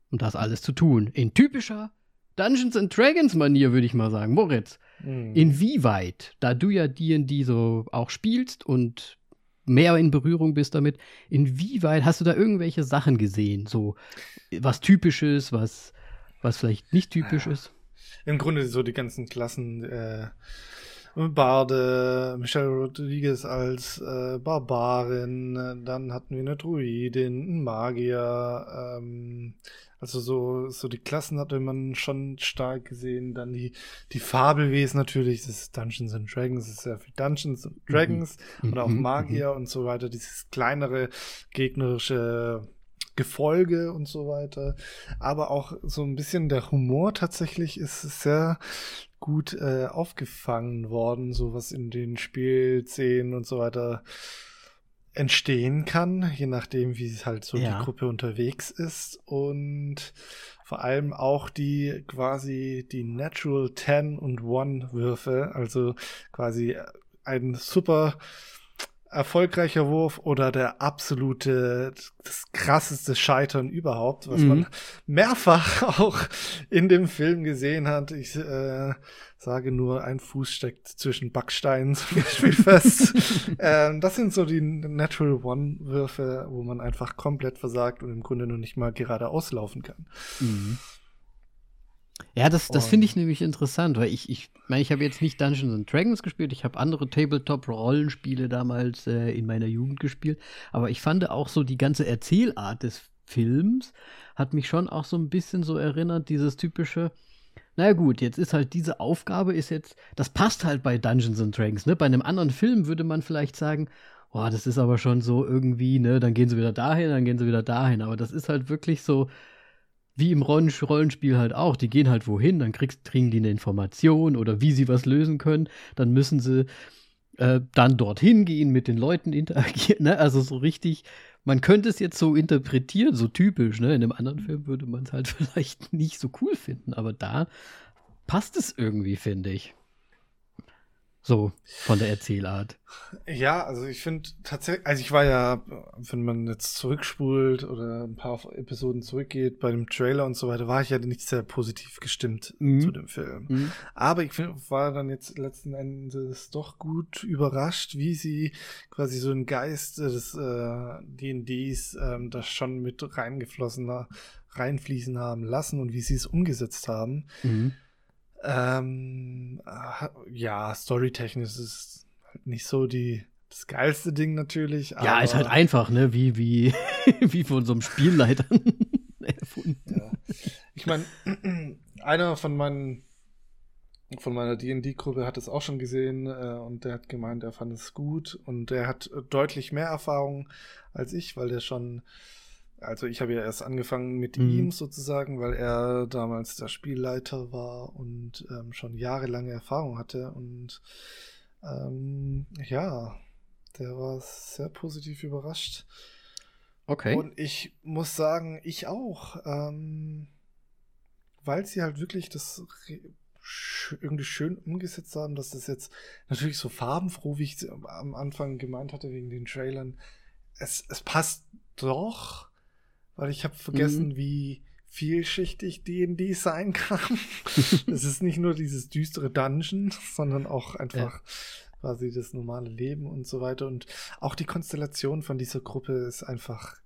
um das alles zu tun. In typischer Dungeons and Dragons Manier, würde ich mal sagen. Moritz, mhm. inwieweit, da du ja D&D so auch spielst und mehr in Berührung bist damit, inwieweit hast du da irgendwelche Sachen gesehen? So was Typisches, was, was vielleicht nicht typisch ja. ist? Im Grunde so die ganzen Klassen, äh, Barde, Michelle Rodriguez als äh, Barbarin, dann hatten wir eine Druidin, einen Magier, ähm, also so, so die Klassen hatte man schon stark gesehen. Dann die, die Fabelwesen natürlich, das ist Dungeons and Dragons, das ist sehr viel Dungeons and Dragons mhm. oder auch mhm. Magier mhm. und so weiter, dieses kleinere gegnerische Gefolge und so weiter. Aber auch so ein bisschen der Humor tatsächlich ist sehr gut äh, aufgefangen worden, so was in den Spielszenen und so weiter entstehen kann, je nachdem, wie halt so ja. die Gruppe unterwegs ist und vor allem auch die quasi die Natural 10 und 1 Würfe, also quasi ein super erfolgreicher Wurf oder der absolute, das krasseste Scheitern überhaupt, was mhm. man mehrfach auch in dem Film gesehen hat. Ich äh, sage nur, ein Fuß steckt zwischen Backsteinen zum Beispiel fest. ähm, das sind so die Natural One-Würfe, wo man einfach komplett versagt und im Grunde noch nicht mal geradeaus laufen kann. Mhm. Ja, das, das finde ich nämlich interessant, weil ich, ich meine, ich habe jetzt nicht Dungeons and Dragons gespielt, ich habe andere Tabletop-Rollenspiele damals äh, in meiner Jugend gespielt, aber ich fand auch so die ganze Erzählart des Films hat mich schon auch so ein bisschen so erinnert, dieses typische, naja gut, jetzt ist halt diese Aufgabe ist jetzt, das passt halt bei Dungeons and Dragons, ne? Bei einem anderen Film würde man vielleicht sagen, boah, das ist aber schon so irgendwie, ne, dann gehen sie wieder dahin, dann gehen sie wieder dahin, aber das ist halt wirklich so, wie im Rollenspiel halt auch, die gehen halt wohin, dann kriegst, kriegen die eine Information oder wie sie was lösen können, dann müssen sie äh, dann dorthin gehen, mit den Leuten interagieren, ne? Also so richtig, man könnte es jetzt so interpretieren, so typisch, ne? In einem anderen Film würde man es halt vielleicht nicht so cool finden, aber da passt es irgendwie, finde ich. So von der Erzählart. Ja, also ich finde tatsächlich, also ich war ja, wenn man jetzt zurückspult oder ein paar Episoden zurückgeht bei dem Trailer und so weiter, war ich ja nicht sehr positiv gestimmt mhm. zu dem Film. Mhm. Aber ich find, war dann jetzt letzten Endes doch gut überrascht, wie sie quasi so einen Geist des äh, D&Ds ähm, das schon mit reingeflossen, reinfließen haben lassen und wie sie es umgesetzt haben. Mhm. Ähm, ja, storytechnisch ist es halt nicht so die, das geilste Ding natürlich. ja, ist halt einfach, ne? Wie, wie, wie von so einem Spielleiter erfunden. Ja. Ich meine, einer von meinen von meiner D&D-Gruppe hat es auch schon gesehen äh, und der hat gemeint, er fand es gut und der hat deutlich mehr Erfahrung als ich, weil der schon also ich habe ja erst angefangen mit mhm. ihm sozusagen, weil er damals der Spielleiter war und ähm, schon jahrelange Erfahrung hatte. Und ähm, ja, der war sehr positiv überrascht. Okay. Und ich muss sagen, ich auch. Ähm, weil sie halt wirklich das irgendwie schön umgesetzt haben, dass das jetzt natürlich so farbenfroh, wie ich am Anfang gemeint hatte, wegen den Trailern. Es, es passt doch weil ich habe vergessen, mhm. wie vielschichtig D&D sein kann. es ist nicht nur dieses düstere Dungeon, sondern auch einfach ja. quasi das normale Leben und so weiter. Und auch die Konstellation von dieser Gruppe ist einfach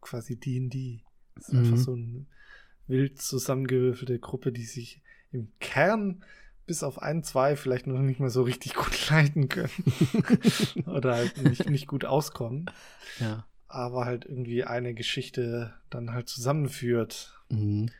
quasi D&D. Es ist mhm. einfach so eine wild zusammengewürfelte Gruppe, die sich im Kern bis auf ein, zwei vielleicht noch nicht mal so richtig gut leiten können. Oder halt nicht, nicht gut auskommen. Ja aber halt irgendwie eine Geschichte dann halt zusammenführt. Mhm.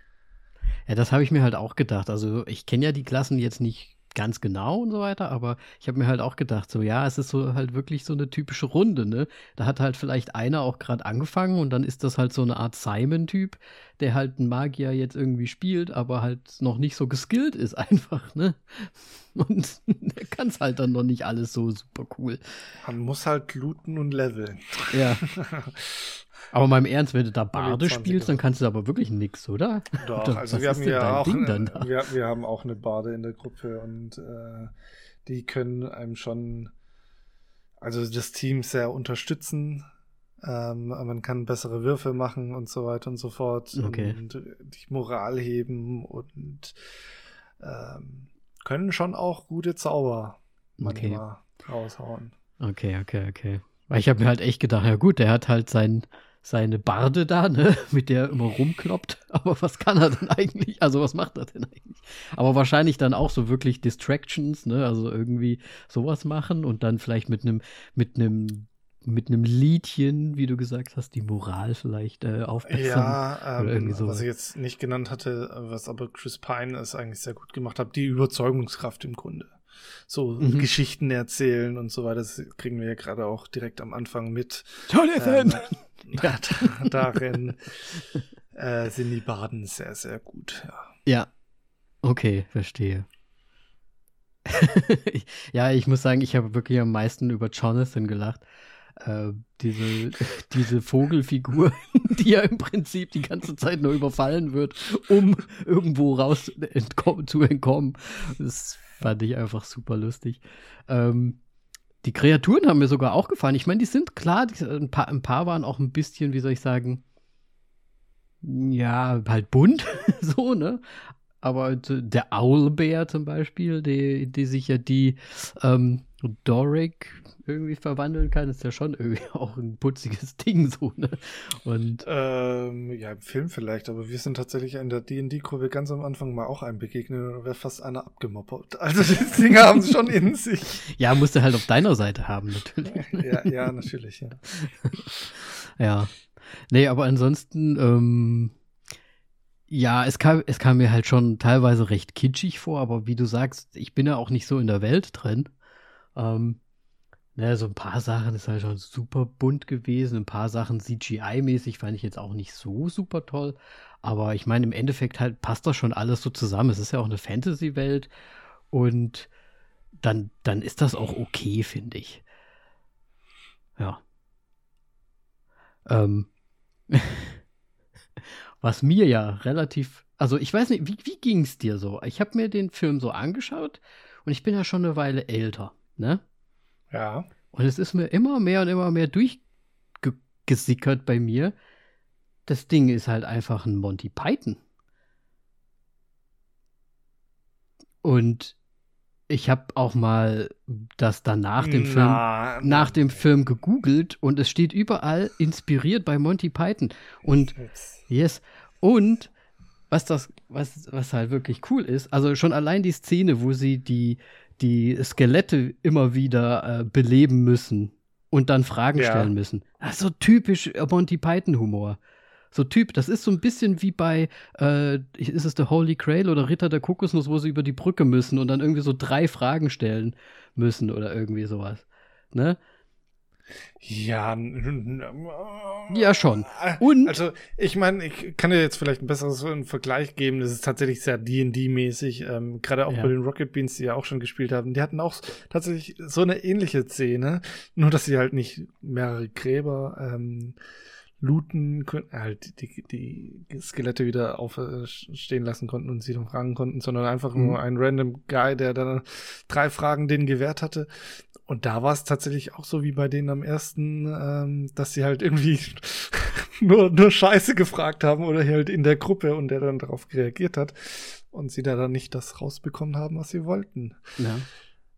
Ja, das habe ich mir halt auch gedacht. Also ich kenne ja die Klassen jetzt nicht ganz genau und so weiter, aber ich habe mir halt auch gedacht, so ja, es ist so halt wirklich so eine typische Runde, ne? Da hat halt vielleicht einer auch gerade angefangen und dann ist das halt so eine Art Simon-Typ, der halt einen Magier jetzt irgendwie spielt, aber halt noch nicht so geskillt ist einfach, ne? Und der kann es halt dann noch nicht alles so super cool. Man muss halt looten und leveln. Ja. Aber mal im Ernst, wenn du da Bade spielst, dann kannst du aber wirklich nix, oder? Doch, oder also wir haben ja auch, eine, wir, wir, haben auch eine Bade in der Gruppe und äh, die können einem schon, also das Team sehr unterstützen. Ähm, man kann bessere Würfe machen und so weiter und so fort okay. und die Moral heben und ähm, können schon auch gute Zauber manchmal okay. raushauen. Okay, okay, okay. Weil ich habe mir halt echt gedacht, ja gut, der hat halt sein, seine Barde da, ne, mit der er immer rumkloppt. Aber was kann er denn eigentlich? Also was macht er denn eigentlich? Aber wahrscheinlich dann auch so wirklich Distractions, ne, also irgendwie sowas machen und dann vielleicht mit einem, mit einem mit einem Liedchen, wie du gesagt hast, die Moral vielleicht äh, aufbessern. Ja, ähm, was ich jetzt nicht genannt hatte, was aber Chris Pine es eigentlich sehr gut gemacht hat, die Überzeugungskraft im Grunde. So mhm. Geschichten erzählen und so weiter, das kriegen wir ja gerade auch direkt am Anfang mit. Jonathan! Ähm, ja. darin äh, sind die Baden sehr, sehr gut. Ja, ja. okay, verstehe. ja, ich muss sagen, ich habe wirklich am meisten über Jonathan gelacht äh, diese, diese Vogelfigur, die ja im Prinzip die ganze Zeit nur überfallen wird, um irgendwo raus entkommen, zu entkommen. Das fand ich einfach super lustig. Ähm, die Kreaturen haben mir sogar auch gefallen. Ich meine, die sind klar, die, ein, paar, ein paar waren auch ein bisschen, wie soll ich sagen, ja, halt bunt, so, ne? Aber der Owlbear zum Beispiel, die, die sich ja die ähm, Doric irgendwie verwandeln kann, ist ja schon irgendwie auch ein putziges Ding so, ne? Und ähm, ja, im Film vielleicht, aber wir sind tatsächlich in der D&D-Kurve ganz am Anfang mal auch einem begegnet und wäre fast einer abgemoppert. Also die Dinger haben es schon in sich. Ja, musst du halt auf deiner Seite haben, natürlich. ja, ja, natürlich, ja. ja. Nee, aber ansonsten, ähm, ja, es kam, es kam mir halt schon teilweise recht kitschig vor, aber wie du sagst, ich bin ja auch nicht so in der Welt drin. Ähm, ne, so ein paar Sachen ist halt schon super bunt gewesen. Ein paar Sachen CGI-mäßig fand ich jetzt auch nicht so super toll. Aber ich meine, im Endeffekt halt passt das schon alles so zusammen. Es ist ja auch eine Fantasy-Welt. Und dann, dann ist das auch okay, finde ich. Ja. Ähm. Was mir ja relativ, also ich weiß nicht, wie, wie ging es dir so? Ich habe mir den Film so angeschaut und ich bin ja schon eine Weile älter ne? Ja. Und es ist mir immer mehr und immer mehr durchgesickert bei mir. Das Ding ist halt einfach ein Monty Python. Und ich habe auch mal das dann nach dem Film nach dem Film gegoogelt und es steht überall inspiriert bei Monty Python und yes und was das was was halt wirklich cool ist, also schon allein die Szene, wo sie die die Skelette immer wieder äh, beleben müssen und dann Fragen ja. stellen müssen. Das ist so typisch Monty Python-Humor. So Typ, das ist so ein bisschen wie bei, äh, ist es der Holy Grail oder Ritter der Kokosnuss, wo sie über die Brücke müssen und dann irgendwie so drei Fragen stellen müssen oder irgendwie sowas. Ne? Ja, ja schon. Äh, Und also ich meine, ich kann dir jetzt vielleicht ein besseres Vergleich geben. Das ist tatsächlich sehr D&D-mäßig. Ähm, Gerade auch ja. bei den Rocket Beans, die ja auch schon gespielt haben. Die hatten auch tatsächlich so eine ähnliche Szene, nur dass sie halt nicht mehrere Gräber ähm, looten können, halt die, die Skelette wieder aufstehen lassen konnten und sie dann fragen konnten, sondern einfach mhm. nur ein random Guy, der dann drei Fragen denen gewährt hatte. Und da war es tatsächlich auch so wie bei denen am ersten, ähm, dass sie halt irgendwie nur, nur Scheiße gefragt haben oder halt in der Gruppe und der dann darauf reagiert hat und sie da dann nicht das rausbekommen haben, was sie wollten. Ja.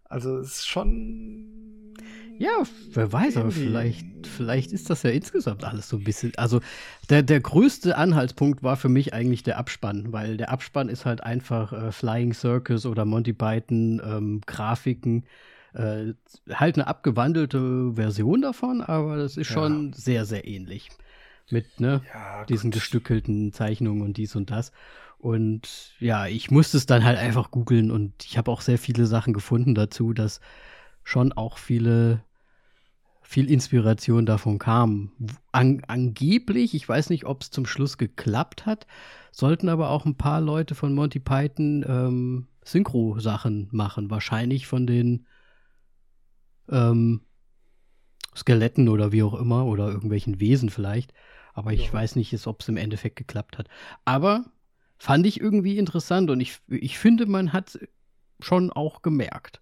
Also es ist schon. Ja, wer weiß, aber vielleicht, vielleicht ist das ja insgesamt alles so ein bisschen. Also der, der größte Anhaltspunkt war für mich eigentlich der Abspann, weil der Abspann ist halt einfach äh, Flying Circus oder Monty Python, ähm, Grafiken äh, halt eine abgewandelte Version davon, aber das ist schon ja. sehr, sehr ähnlich. Mit ne, ja, diesen gestückelten Zeichnungen und dies und das. Und ja, ich musste es dann halt einfach googeln und ich habe auch sehr viele Sachen gefunden dazu, dass schon auch viele viel Inspiration davon kam. An, angeblich, ich weiß nicht, ob es zum Schluss geklappt hat, sollten aber auch ein paar Leute von Monty Python ähm, Synchro-Sachen machen. Wahrscheinlich von den ähm, Skeletten oder wie auch immer oder irgendwelchen Wesen vielleicht. Aber ich ja. weiß nicht, ob es im Endeffekt geklappt hat. Aber fand ich irgendwie interessant und ich, ich finde, man hat schon auch gemerkt.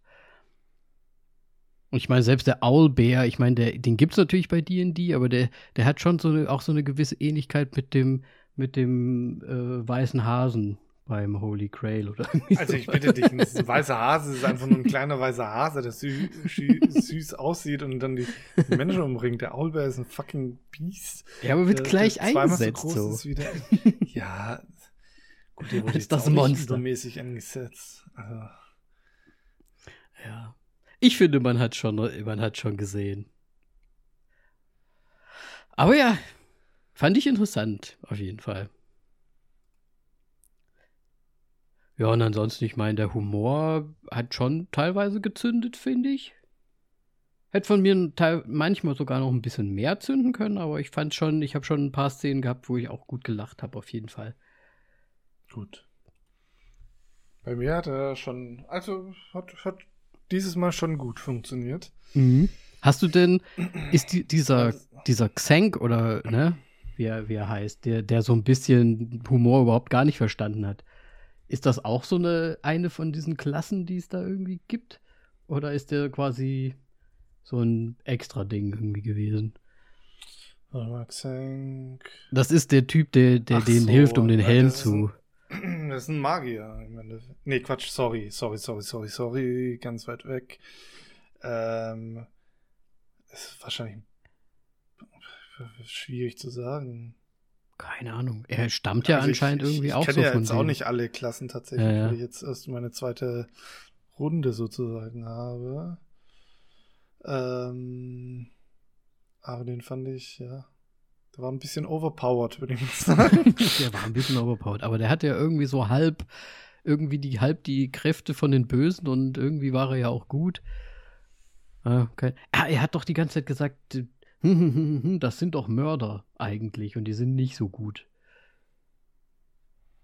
Und ich meine, selbst der Owlbear, ich meine, den gibt es natürlich bei D&D, aber der, der hat schon so eine, auch so eine gewisse Ähnlichkeit mit dem, mit dem äh, weißen Hasen, beim Holy Grail oder Also ich bitte dich, ein weißer Hase ist einfach nur ein kleiner weißer Hase, der sü süß aussieht und dann die Menschen umbringt. Der Owlbear ist ein fucking Biest. Ja, aber wird der, gleich der eingesetzt so. so. ja, gut, der wurde ist das Monster mäßig eingesetzt. Also. Ja. Ich finde, man hat schon, man hat schon gesehen. Aber ja, fand ich interessant, auf jeden Fall. Ja, und ansonsten, ich meine, der Humor hat schon teilweise gezündet, finde ich. Hätte von mir manchmal sogar noch ein bisschen mehr zünden können, aber ich fand schon, ich habe schon ein paar Szenen gehabt, wo ich auch gut gelacht habe, auf jeden Fall. Gut. Bei mir hat er schon, also hat, hat dieses Mal schon gut funktioniert. Mhm. Hast du denn, ist die, dieser, dieser Xenk oder, ne, wie er, wie er heißt, der, der so ein bisschen Humor überhaupt gar nicht verstanden hat, ist das auch so eine, eine von diesen Klassen, die es da irgendwie gibt? Oder ist der quasi so ein extra Ding irgendwie gewesen? Das ist der Typ, der, der denen so, hilft, um den Helm zu. Das ist ein Magier. Ich meine, nee, Quatsch, sorry, sorry, sorry, sorry, sorry, ganz weit weg. Ähm, ist wahrscheinlich schwierig zu sagen. Keine Ahnung. Er stammt ja also anscheinend ich, irgendwie ich, ich auch so ja von jetzt auch nicht alle Klassen tatsächlich, ja, ja. weil ich jetzt erst meine zweite Runde sozusagen habe. Ähm, aber den fand ich, ja. Der war ein bisschen overpowered, würde ich mal sagen. der war ein bisschen overpowered, aber der hatte ja irgendwie so halb, irgendwie die halb die Kräfte von den Bösen und irgendwie war er ja auch gut. Okay. Ah, er hat doch die ganze Zeit gesagt, das sind doch Mörder eigentlich und die sind nicht so gut.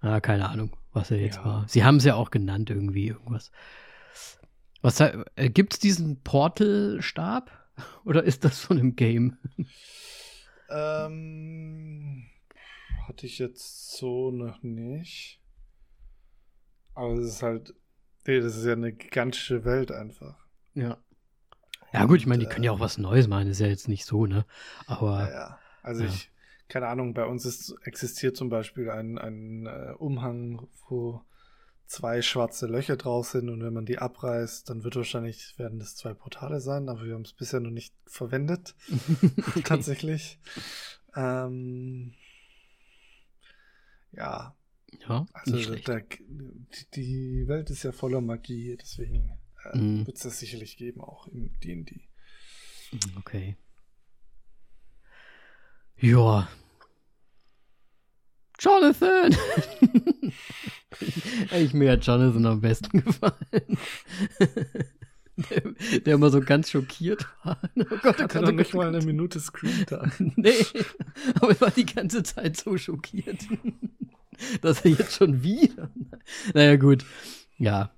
Ah, keine Ahnung, was er jetzt ja. war. Sie haben es ja auch genannt irgendwie irgendwas. Was äh, gibt's diesen Portal-Stab oder ist das von einem Game? Ähm, hatte ich jetzt so noch nicht. Aber es ist halt, nee, das ist ja eine gigantische Welt einfach. Ja. Ja, gut, ich meine, die können ja auch was Neues machen, ist ja jetzt nicht so, ne? Aber. Ja, ja. Also ja. ich, keine Ahnung, bei uns ist, existiert zum Beispiel ein, ein uh, Umhang, wo zwei schwarze Löcher drauf sind und wenn man die abreißt, dann wird wahrscheinlich, werden das zwei Portale sein, aber wir haben es bisher noch nicht verwendet. Tatsächlich. Ähm, ja. Ja, also der, die Welt ist ja voller Magie, deswegen äh, mhm. wird es das sicherlich geben, auch im D&D. Okay. Ja. Jonathan! ich, mir hat Jonathan am besten gefallen. Der, der, immer so ganz schockiert war. Oh Gott, oh Gott, oh nicht mal eine Minute Screen da. nee, aber er war die ganze Zeit so schockiert, dass er jetzt schon wieder. Naja, gut. Ja,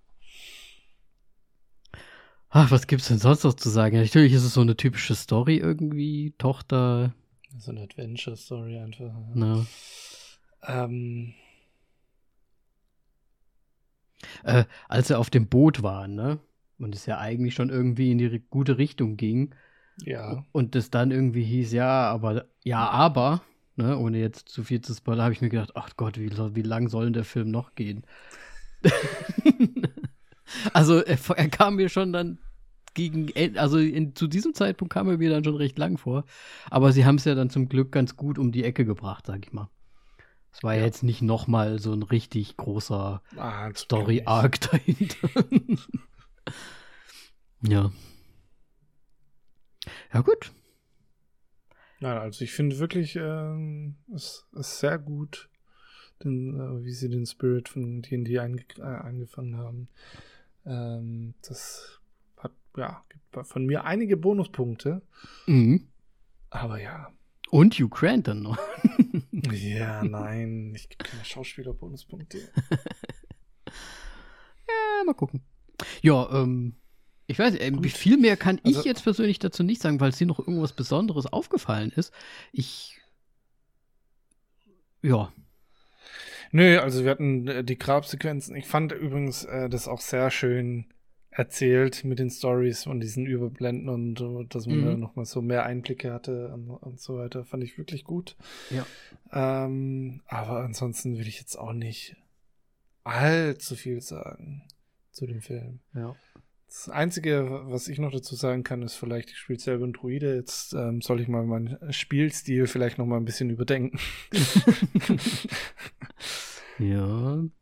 Ach, was gibt's denn sonst noch zu sagen? natürlich ist es so eine typische Story irgendwie, Tochter. So eine Adventure-Story einfach. Ja. Ähm. Äh, als er auf dem Boot war, ne? Und es ja eigentlich schon irgendwie in die gute Richtung ging. Ja. Und es dann irgendwie hieß, ja, aber, ja, aber, ne, ohne jetzt zu viel zu spoilern, habe ich mir gedacht, ach Gott, wie, wie lang soll denn der Film noch gehen? Also er, er, kam mir schon dann gegen, also in, zu diesem Zeitpunkt kam er mir dann schon recht lang vor. Aber sie haben es ja dann zum Glück ganz gut um die Ecke gebracht, sag ich mal. Es war ja. jetzt nicht noch mal so ein richtig großer ah, Story-Arc dahinter. ja. Ja, gut. Nein, also ich finde wirklich, ähm, es ist sehr gut, den, äh, wie sie den Spirit von D&D einge äh, angefangen haben. Ähm, das hat, ja, gibt von mir einige Bonuspunkte. Mhm. Aber ja. Und Grant dann noch. ja, nein, ich gebe keine Schauspieler-Bonuspunkte. ja, mal gucken. Ja, ähm, ich weiß, äh, viel mehr kann also, ich jetzt persönlich dazu nicht sagen, weil es dir noch irgendwas Besonderes aufgefallen ist. Ich. Ja, Nö, also wir hatten äh, die Grabsequenzen. Ich fand übrigens äh, das auch sehr schön erzählt mit den Stories und diesen Überblenden und dass man mhm. da nochmal so mehr Einblicke hatte und, und, so weiter. Fand ich wirklich gut. Ja. Ähm, aber ansonsten will ich jetzt auch nicht allzu viel sagen zu dem Film. Ja. Das Einzige, was ich noch dazu sagen kann, ist vielleicht, ich spiele selber ein Druide. Jetzt ähm, soll ich mal meinen Spielstil vielleicht noch mal ein bisschen überdenken. ja.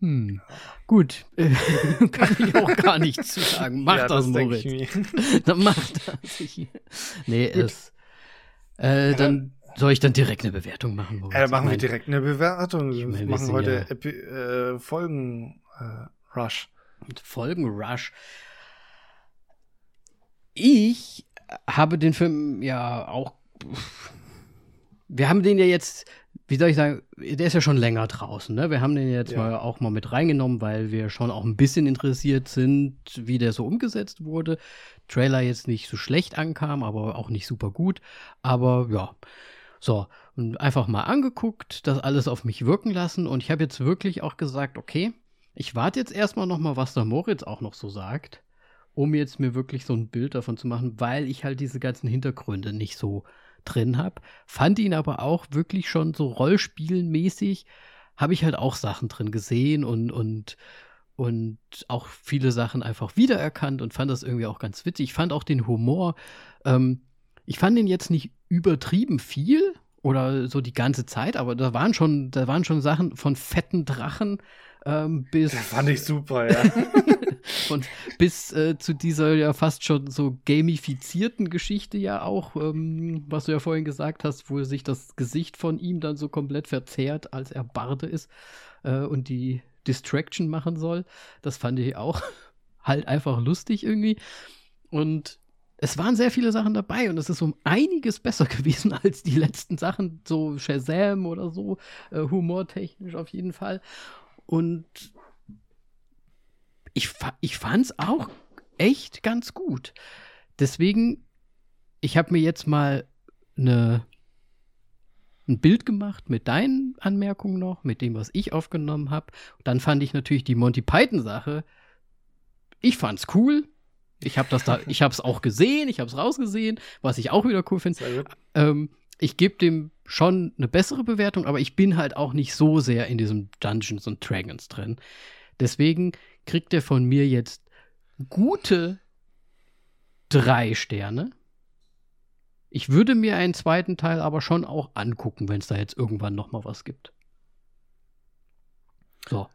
Hm. Gut, äh, kann ich auch gar nichts zu sagen. Mach ja, das, das Moritz. dann mach das. Nee, Gut. es. Äh, ja, dann soll ich dann direkt eine Bewertung machen? Moritz? Äh, machen wir direkt eine Bewertung. Wir mein, machen heute ja äh, Folgen Rush. Folgen Rush. Ich habe den Film ja auch. Wir haben den ja jetzt wie soll ich sagen, der ist ja schon länger draußen. Ne? Wir haben den jetzt ja. mal auch mal mit reingenommen, weil wir schon auch ein bisschen interessiert sind, wie der so umgesetzt wurde. Trailer jetzt nicht so schlecht ankam, aber auch nicht super gut. Aber ja, so und einfach mal angeguckt, das alles auf mich wirken lassen und ich habe jetzt wirklich auch gesagt, okay, ich warte jetzt erstmal noch mal, was der Moritz auch noch so sagt, um jetzt mir wirklich so ein Bild davon zu machen, weil ich halt diese ganzen Hintergründe nicht so drin habe. Fand ihn aber auch wirklich schon so Rollspielenmäßig, habe ich halt auch Sachen drin gesehen und, und, und auch viele Sachen einfach wiedererkannt und fand das irgendwie auch ganz witzig. Ich fand auch den Humor, ähm, ich fand den jetzt nicht übertrieben viel oder so die ganze Zeit, aber da waren schon, da waren schon Sachen von fetten Drachen ähm, bis. Das fand ich super, ja. und bis äh, zu dieser ja fast schon so gamifizierten Geschichte ja auch, ähm, was du ja vorhin gesagt hast, wo sich das Gesicht von ihm dann so komplett verzerrt, als er Barde ist äh, und die Distraction machen soll. Das fand ich auch halt einfach lustig irgendwie. Und es waren sehr viele Sachen dabei und es ist um einiges besser gewesen als die letzten Sachen, so Shazam oder so, äh, humortechnisch auf jeden Fall. Und ich, ich fand es auch echt ganz gut. Deswegen, ich habe mir jetzt mal eine, ein Bild gemacht mit deinen Anmerkungen noch, mit dem, was ich aufgenommen habe. Dann fand ich natürlich die Monty Python-Sache. Ich fand's cool. Ich habe das da, ich habe es auch gesehen, ich habe es rausgesehen, was ich auch wieder cool finde. Ähm, ich gebe dem schon eine bessere Bewertung, aber ich bin halt auch nicht so sehr in diesem Dungeons und Dragons drin. Deswegen kriegt er von mir jetzt gute drei Sterne. Ich würde mir einen zweiten Teil aber schon auch angucken, wenn es da jetzt irgendwann noch mal was gibt. So.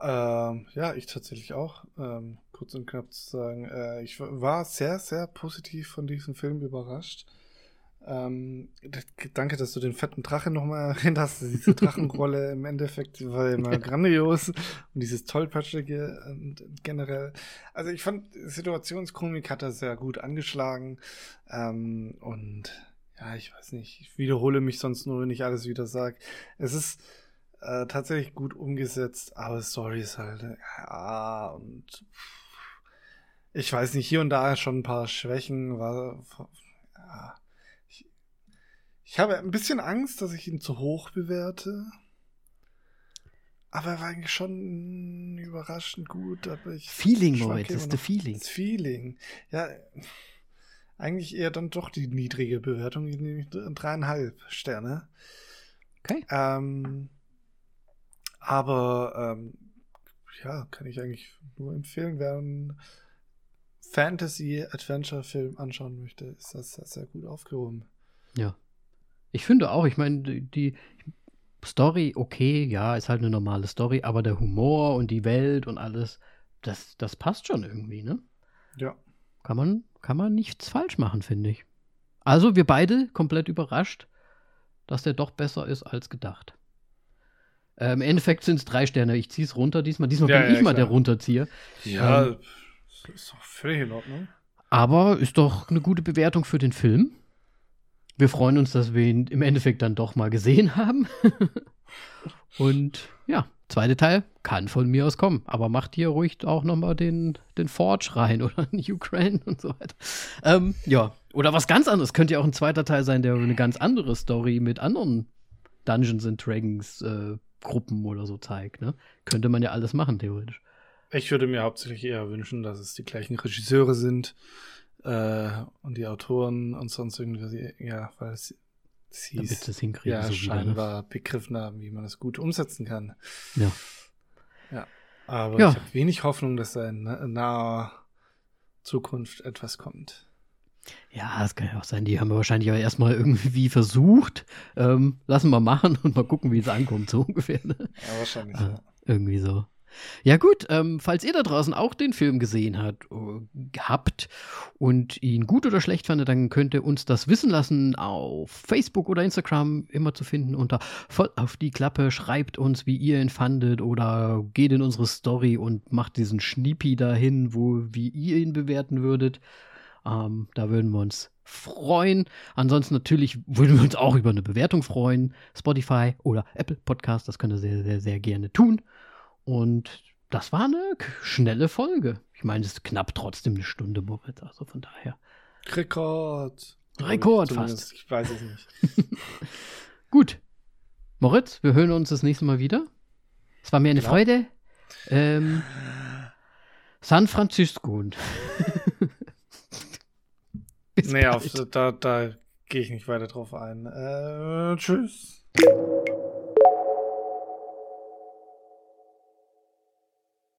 Ähm, ja, ich tatsächlich auch. Ähm, kurz und knapp zu sagen, äh, ich war sehr, sehr positiv von diesem Film überrascht. Ähm, danke, dass du den fetten Drachen nochmal erwähnt hast. Diese Drachenrolle im Endeffekt war immer grandios. Und dieses tollpatschige und generell. Also ich fand, Situationskomik hat er sehr gut angeschlagen. Ähm, und ja, ich weiß nicht, ich wiederhole mich sonst nur, wenn ich alles wieder sage. Es ist äh, tatsächlich gut umgesetzt, aber Story ist halt, ja, und ich weiß nicht, hier und da schon ein paar Schwächen, war, ja ich habe ein bisschen Angst, dass ich ihn zu hoch bewerte. Aber er war eigentlich schon überraschend gut. Aber ich Feeling, Moritz, ist der Feeling. Das Feeling. Ja, eigentlich eher dann doch die niedrige Bewertung, nämlich dreieinhalb Sterne. Okay. Ähm, aber ähm, ja, kann ich eigentlich nur empfehlen, wer einen Fantasy-Adventure-Film anschauen möchte, ist das sehr, sehr gut aufgehoben. Ja. Ich finde auch, ich meine, die, die Story, okay, ja, ist halt eine normale Story, aber der Humor und die Welt und alles, das, das passt schon irgendwie, ne? Ja. Kann man, kann man nichts falsch machen, finde ich. Also wir beide komplett überrascht, dass der doch besser ist als gedacht. Äh, Im Endeffekt sind es drei Sterne. Ich ziehe es runter diesmal. Diesmal ja, bin ja, ich klar. mal der Runterzieher. Ja, ähm, ist doch völlig in Ordnung. Aber ist doch eine gute Bewertung für den Film. Wir freuen uns, dass wir ihn im Endeffekt dann doch mal gesehen haben. Und ja, zweite Teil kann von mir aus kommen. Aber macht hier ruhig auch nochmal den, den Forge rein oder Ukraine und so weiter. Ähm, ja, oder was ganz anderes. Könnte ja auch ein zweiter Teil sein, der eine ganz andere Story mit anderen Dungeons and Dragons äh, Gruppen oder so zeigt. Ne? Könnte man ja alles machen, theoretisch. Ich würde mir hauptsächlich eher wünschen, dass es die gleichen Regisseure sind äh, und die Autoren und sonst irgendwie, ja, weil es sie damit es hinkriegen. ja so ne? scheinbar begriffen haben, wie man es gut umsetzen kann. Ja. Ja. Aber Ja. ich habe wenig Hoffnung, dass da in na- naher Zukunft etwas kommt. Ja, es kann ja auch sein, die haben wahrscheinlich aber erstmal irgendwie versucht. Ähm, lassen wir machen und mal gucken, wie es ankommt, so ungefähr. Ne? Ja, wahrscheinlich. Ah, ja. irgendwie so. Ja gut, ähm, falls ihr da draußen auch den Film gesehen habt, äh, habt und ihn gut oder schlecht fandet, dann könnt ihr uns das wissen lassen auf Facebook oder Instagram immer zu finden unter voll auf die Klappe. Schreibt uns, wie ihr ihn fandet oder geht in unsere Story und macht diesen Schniepi dahin, wo wie ihr ihn bewerten würdet. Ähm, da würden wir uns freuen. Ansonsten natürlich würden wir uns auch über eine Bewertung freuen. Spotify oder Apple Podcast, das könnt ihr sehr, sehr, sehr gerne tun. Und das war eine schnelle Folge. Ich meine, es ist knapp trotzdem eine Stunde, Moritz. Also von daher. Rekord. Rekord Zumindest, Ich weiß es nicht. Gut. Moritz, wir hören uns das nächste Mal wieder. Es war mir eine Genau. Freude. Ähm, San Francisco. Bis Nee, auf, da, da gehe ich nicht weiter drauf ein. Äh, tschüss.